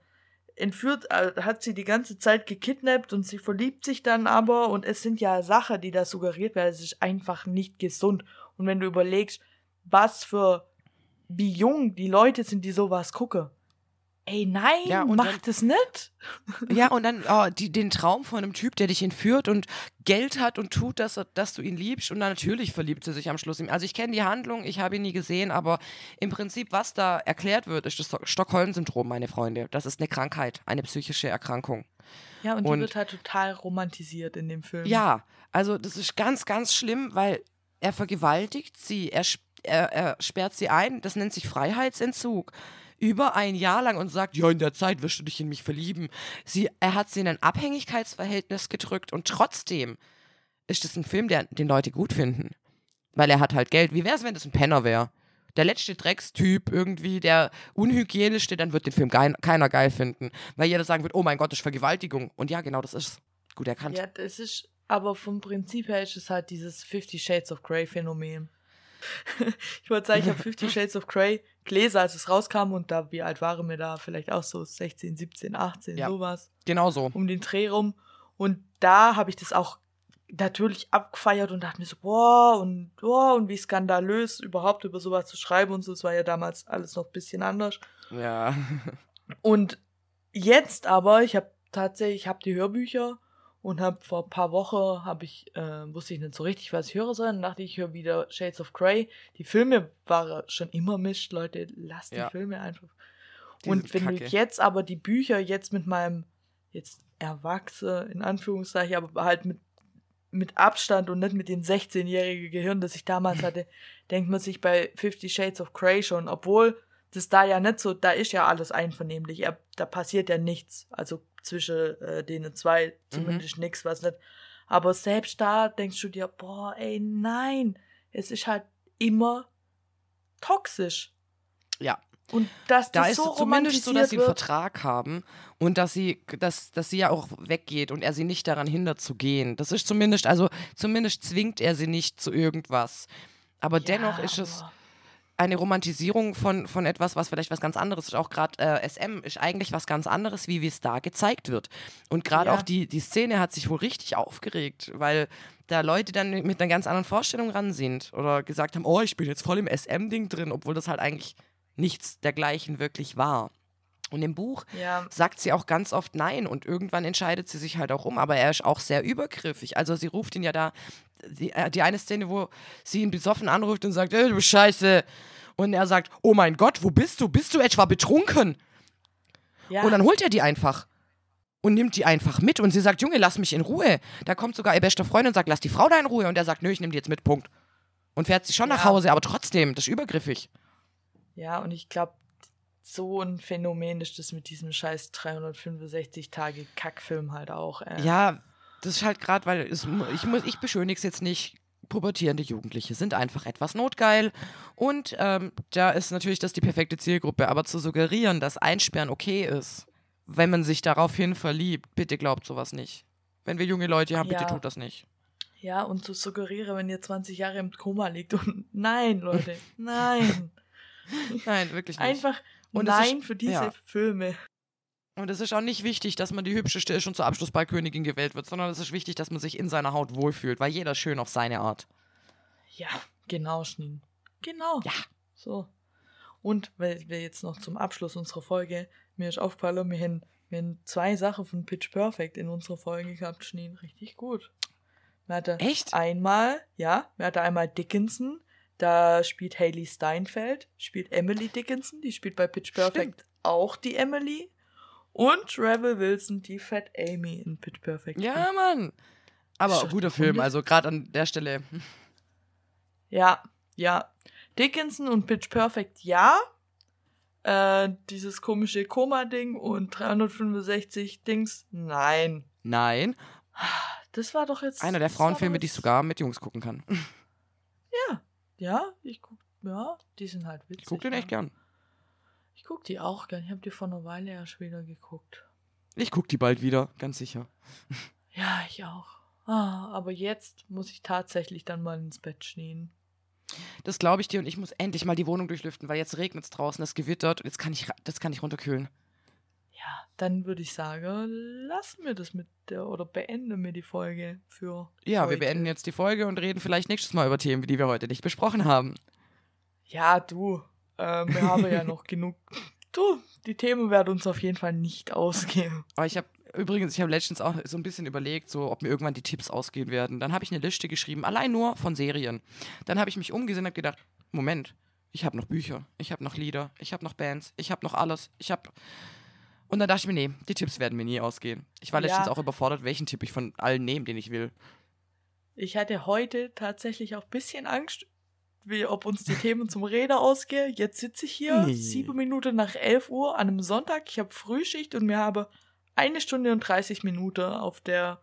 entführt, äh, hat sie die ganze Zeit gekidnappt und sie verliebt sich dann aber und es sind ja Sachen, die da suggeriert werden, es ist einfach nicht gesund. Und wenn du überlegst, was für, wie jung die Leute sind, die sowas gucken. Ey, nein, Ja, mach dann- das nicht. Ja, und dann oh, die, den Traum von einem Typ, der dich entführt und Geld hat und tut, dass, dass du ihn liebst. Und dann natürlich verliebt sie sich am Schluss. Also ich kenne die Handlung, ich habe ihn nie gesehen, aber im Prinzip, was da erklärt wird, ist das Sto- Stockholm-Syndrom, meine Freunde. Das ist eine Krankheit, eine psychische Erkrankung. Ja, und, Und- die wird halt total romantisiert in dem Film. Ja, also das ist ganz, ganz schlimm, weil er vergewaltigt sie, er, er, er sperrt sie ein, das nennt sich Freiheitsentzug. Über ein Jahr lang und sagt, ja, in der Zeit wirst du dich in mich verlieben. Sie, er hat sie in ein Abhängigkeitsverhältnis gedrückt und trotzdem ist es ein Film, der, den Leute gut finden. Weil er hat halt Geld. Wie wäre es, wenn das ein Penner wäre? Der letzte Dreckstyp irgendwie, der unhygienischste, dann wird den Film geil, keiner geil finden. Weil jeder sagen wird, oh mein Gott, das ist Vergewaltigung. Und ja, genau, das ist gut erkannt. Ja, das ist, aber vom Prinzip her ist es halt dieses Fifty Shades of Grey Phänomen. ich wollte sagen, ich habe Fifty Shades of Grey gelesen, als es rauskam und da, wie alt waren wir da? Vielleicht auch so 16, 17, 18, Ja. sowas. Genau so. Um den Dreh rum. Und da habe ich das auch natürlich abgefeiert und dachte mir so, boah, und boah, und wie skandalös überhaupt über sowas zu schreiben und so. Es war ja damals alles noch ein bisschen anders. Ja. Und jetzt aber, ich habe tatsächlich, ich habe die Hörbücher und habe vor ein paar Wochen, habe ich, äh, wusste ich nicht so richtig, was ich hören soll. Dann dachte ich, ich höre wieder Shades of Grey. Die Filme waren schon immer mischt, Leute, lasst die Ja. Filme einfach. Die und wenn kacke. du jetzt aber die Bücher jetzt mit meinem, jetzt Erwachsene, in Anführungszeichen, aber halt mit, mit Abstand und nicht mit dem 16-jährigen Gehirn, das ich damals hatte, denkt man sich bei Fifty Shades of Grey schon, obwohl das da ja nicht so, da ist ja alles einvernehmlich, er, da passiert ja nichts, also zwischen äh, denen zwei zumindest nichts, was nicht, aber selbst da denkst du dir, boah, ey, nein, es ist halt immer toxisch. Ja. Und dass Da das ist so es zumindest so, dass sie einen wird, Vertrag haben und dass sie, dass, dass sie ja auch weggeht und er sie nicht daran hindert zu gehen. Das ist zumindest, also zumindest zwingt er sie nicht zu irgendwas. Aber Ja, dennoch ist es aber- eine Romantisierung von, von etwas, was vielleicht was ganz anderes ist. Auch gerade äh, SM ist eigentlich was ganz anderes, wie es da gezeigt wird. Und gerade Ja. auch die, die Szene hat sich wohl richtig aufgeregt, weil da Leute dann mit einer ganz anderen Vorstellung ran sind oder gesagt haben, oh, ich bin jetzt voll im SM-Ding drin, obwohl das halt eigentlich nichts dergleichen wirklich war. Und im Buch Ja, sagt sie auch ganz oft Nein und irgendwann entscheidet sie sich halt auch um, aber er ist auch sehr übergriffig. Also sie ruft ihn ja da, die, äh, die eine Szene, wo sie ihn besoffen anruft und sagt, ey, du Scheiße. Und er sagt, oh mein Gott, wo bist du? Bist du etwa betrunken? ja. Und dann holt er die einfach und nimmt die einfach mit und sie sagt, Junge, lass mich in Ruhe. Da kommt sogar ihr bester Freund und sagt, lass die Frau da in Ruhe. Und er sagt, nö, ich nehme die jetzt mit, Punkt. Und fährt sie schon nach Ja. Hause, aber trotzdem, das ist übergriffig. Ja, und ich glaube, so ein Phänomen ist das mit diesem scheiß 365 Tage Kackfilm halt auch. Äh. Ja, das ist halt gerade, weil es, ich, muss- ich beschönige es jetzt nicht. pubertierende Jugendliche sind einfach etwas notgeil. Und ähm, da ist natürlich das die perfekte Zielgruppe. Aber zu suggerieren, dass Einsperren okay ist, wenn man sich daraufhin verliebt, bitte glaubt sowas nicht. Wenn wir junge Leute haben, bitte Ja. tut das nicht. Ja, und zu suggerieren, wenn ihr 20 Jahre im Koma liegt und nein, Leute, nein. Nein, wirklich nicht. Einfach Und es ist- nein für diese ja. Filme. Und es ist auch nicht wichtig, dass man die hübscheste ist und zur Abschlussballkönigin gewählt wird, sondern es ist wichtig, dass man sich in seiner Haut wohlfühlt, weil jeder schön auf seine Art. Ja, genau, Schneen. Genau. Ja. So. Und weil wir jetzt noch zum Abschluss unserer Folge, mir ist aufgefallen, wir haben, wir haben zwei Sachen von Pitch Perfect in unserer Folge gehabt, Schneen. Richtig gut. Wir hatten Echt? einmal, ja, wir hatten einmal Dickinson, da spielt Haley Steinfeld, spielt Emily Dickinson, die spielt bei Pitch Perfect auch die Emily. Und Rebel Wilson, die Fat Amy in Pitch Perfect. Ja, Mann. Aber doch guter Film, also gerade an der Stelle. Ja, ja. Dickinson und Pitch Perfect, ja. Äh, dieses komische Koma-Ding und 365 Dings, nein. Nein, Das war doch jetzt. einer der Frauenfilme, die ich sogar mit Jungs gucken kann. Ja, ich guck. Ja, die sind halt witzig. Ich gucke den ja. echt gern. Ich guck die auch gern. Ich habe die vor einer Weile erst wieder geguckt. Ich gucke die bald wieder, ganz sicher. Ja, ich auch. Ah, aber jetzt muss ich tatsächlich dann mal ins Bett schnien. Das glaube ich dir und ich muss endlich mal die Wohnung durchlüften, weil jetzt regnet es draußen, es gewittert und jetzt kann ich, das kann ich runterkühlen. Ja, dann würde ich sagen, lassen wir das mit der oder beenden wir die Folge für. Ja, wir heute. beenden jetzt die Folge und reden vielleicht nächstes Mal über Themen, die wir heute nicht besprochen haben. Ja, du. Ähm, wir haben ja noch genug. Du, die Themen werden uns auf jeden Fall nicht ausgehen. Aber ich habe übrigens, ich habe letztens auch so ein bisschen überlegt, so ob mir irgendwann die Tipps ausgehen werden. Dann habe ich eine Liste geschrieben, allein nur von Serien. Dann habe ich mich umgesehen und habe gedacht, Moment, ich habe noch Bücher, ich habe noch Lieder, ich habe noch Bands, ich habe noch alles, ich habe und dann dachte ich mir, nee, die Tipps werden mir nie ausgehen. Ich war Ja. letztens auch überfordert, welchen Tipp ich von allen nehme, den ich will. Ich hatte heute tatsächlich auch ein bisschen Angst, wie ob uns die Themen zum Reden ausgehen. Jetzt sitze ich hier, Nee. sieben Minuten nach 11 Uhr an einem Sonntag. Ich habe Frühschicht und mir habe eine Stunde und 30 Minuten auf der.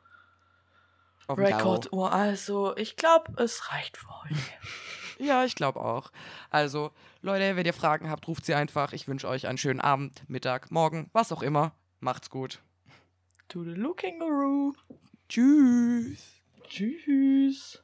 Rekorduhr. Also, ich glaube, es reicht für heute. Ja, ich glaube auch. Also, Leute, wenn ihr Fragen habt, ruft sie einfach. Ich wünsche euch einen schönen Abend, Mittag, Morgen, was auch immer. Macht's gut. To Toodaloo Kangaroo. Tschüss. Tschüss.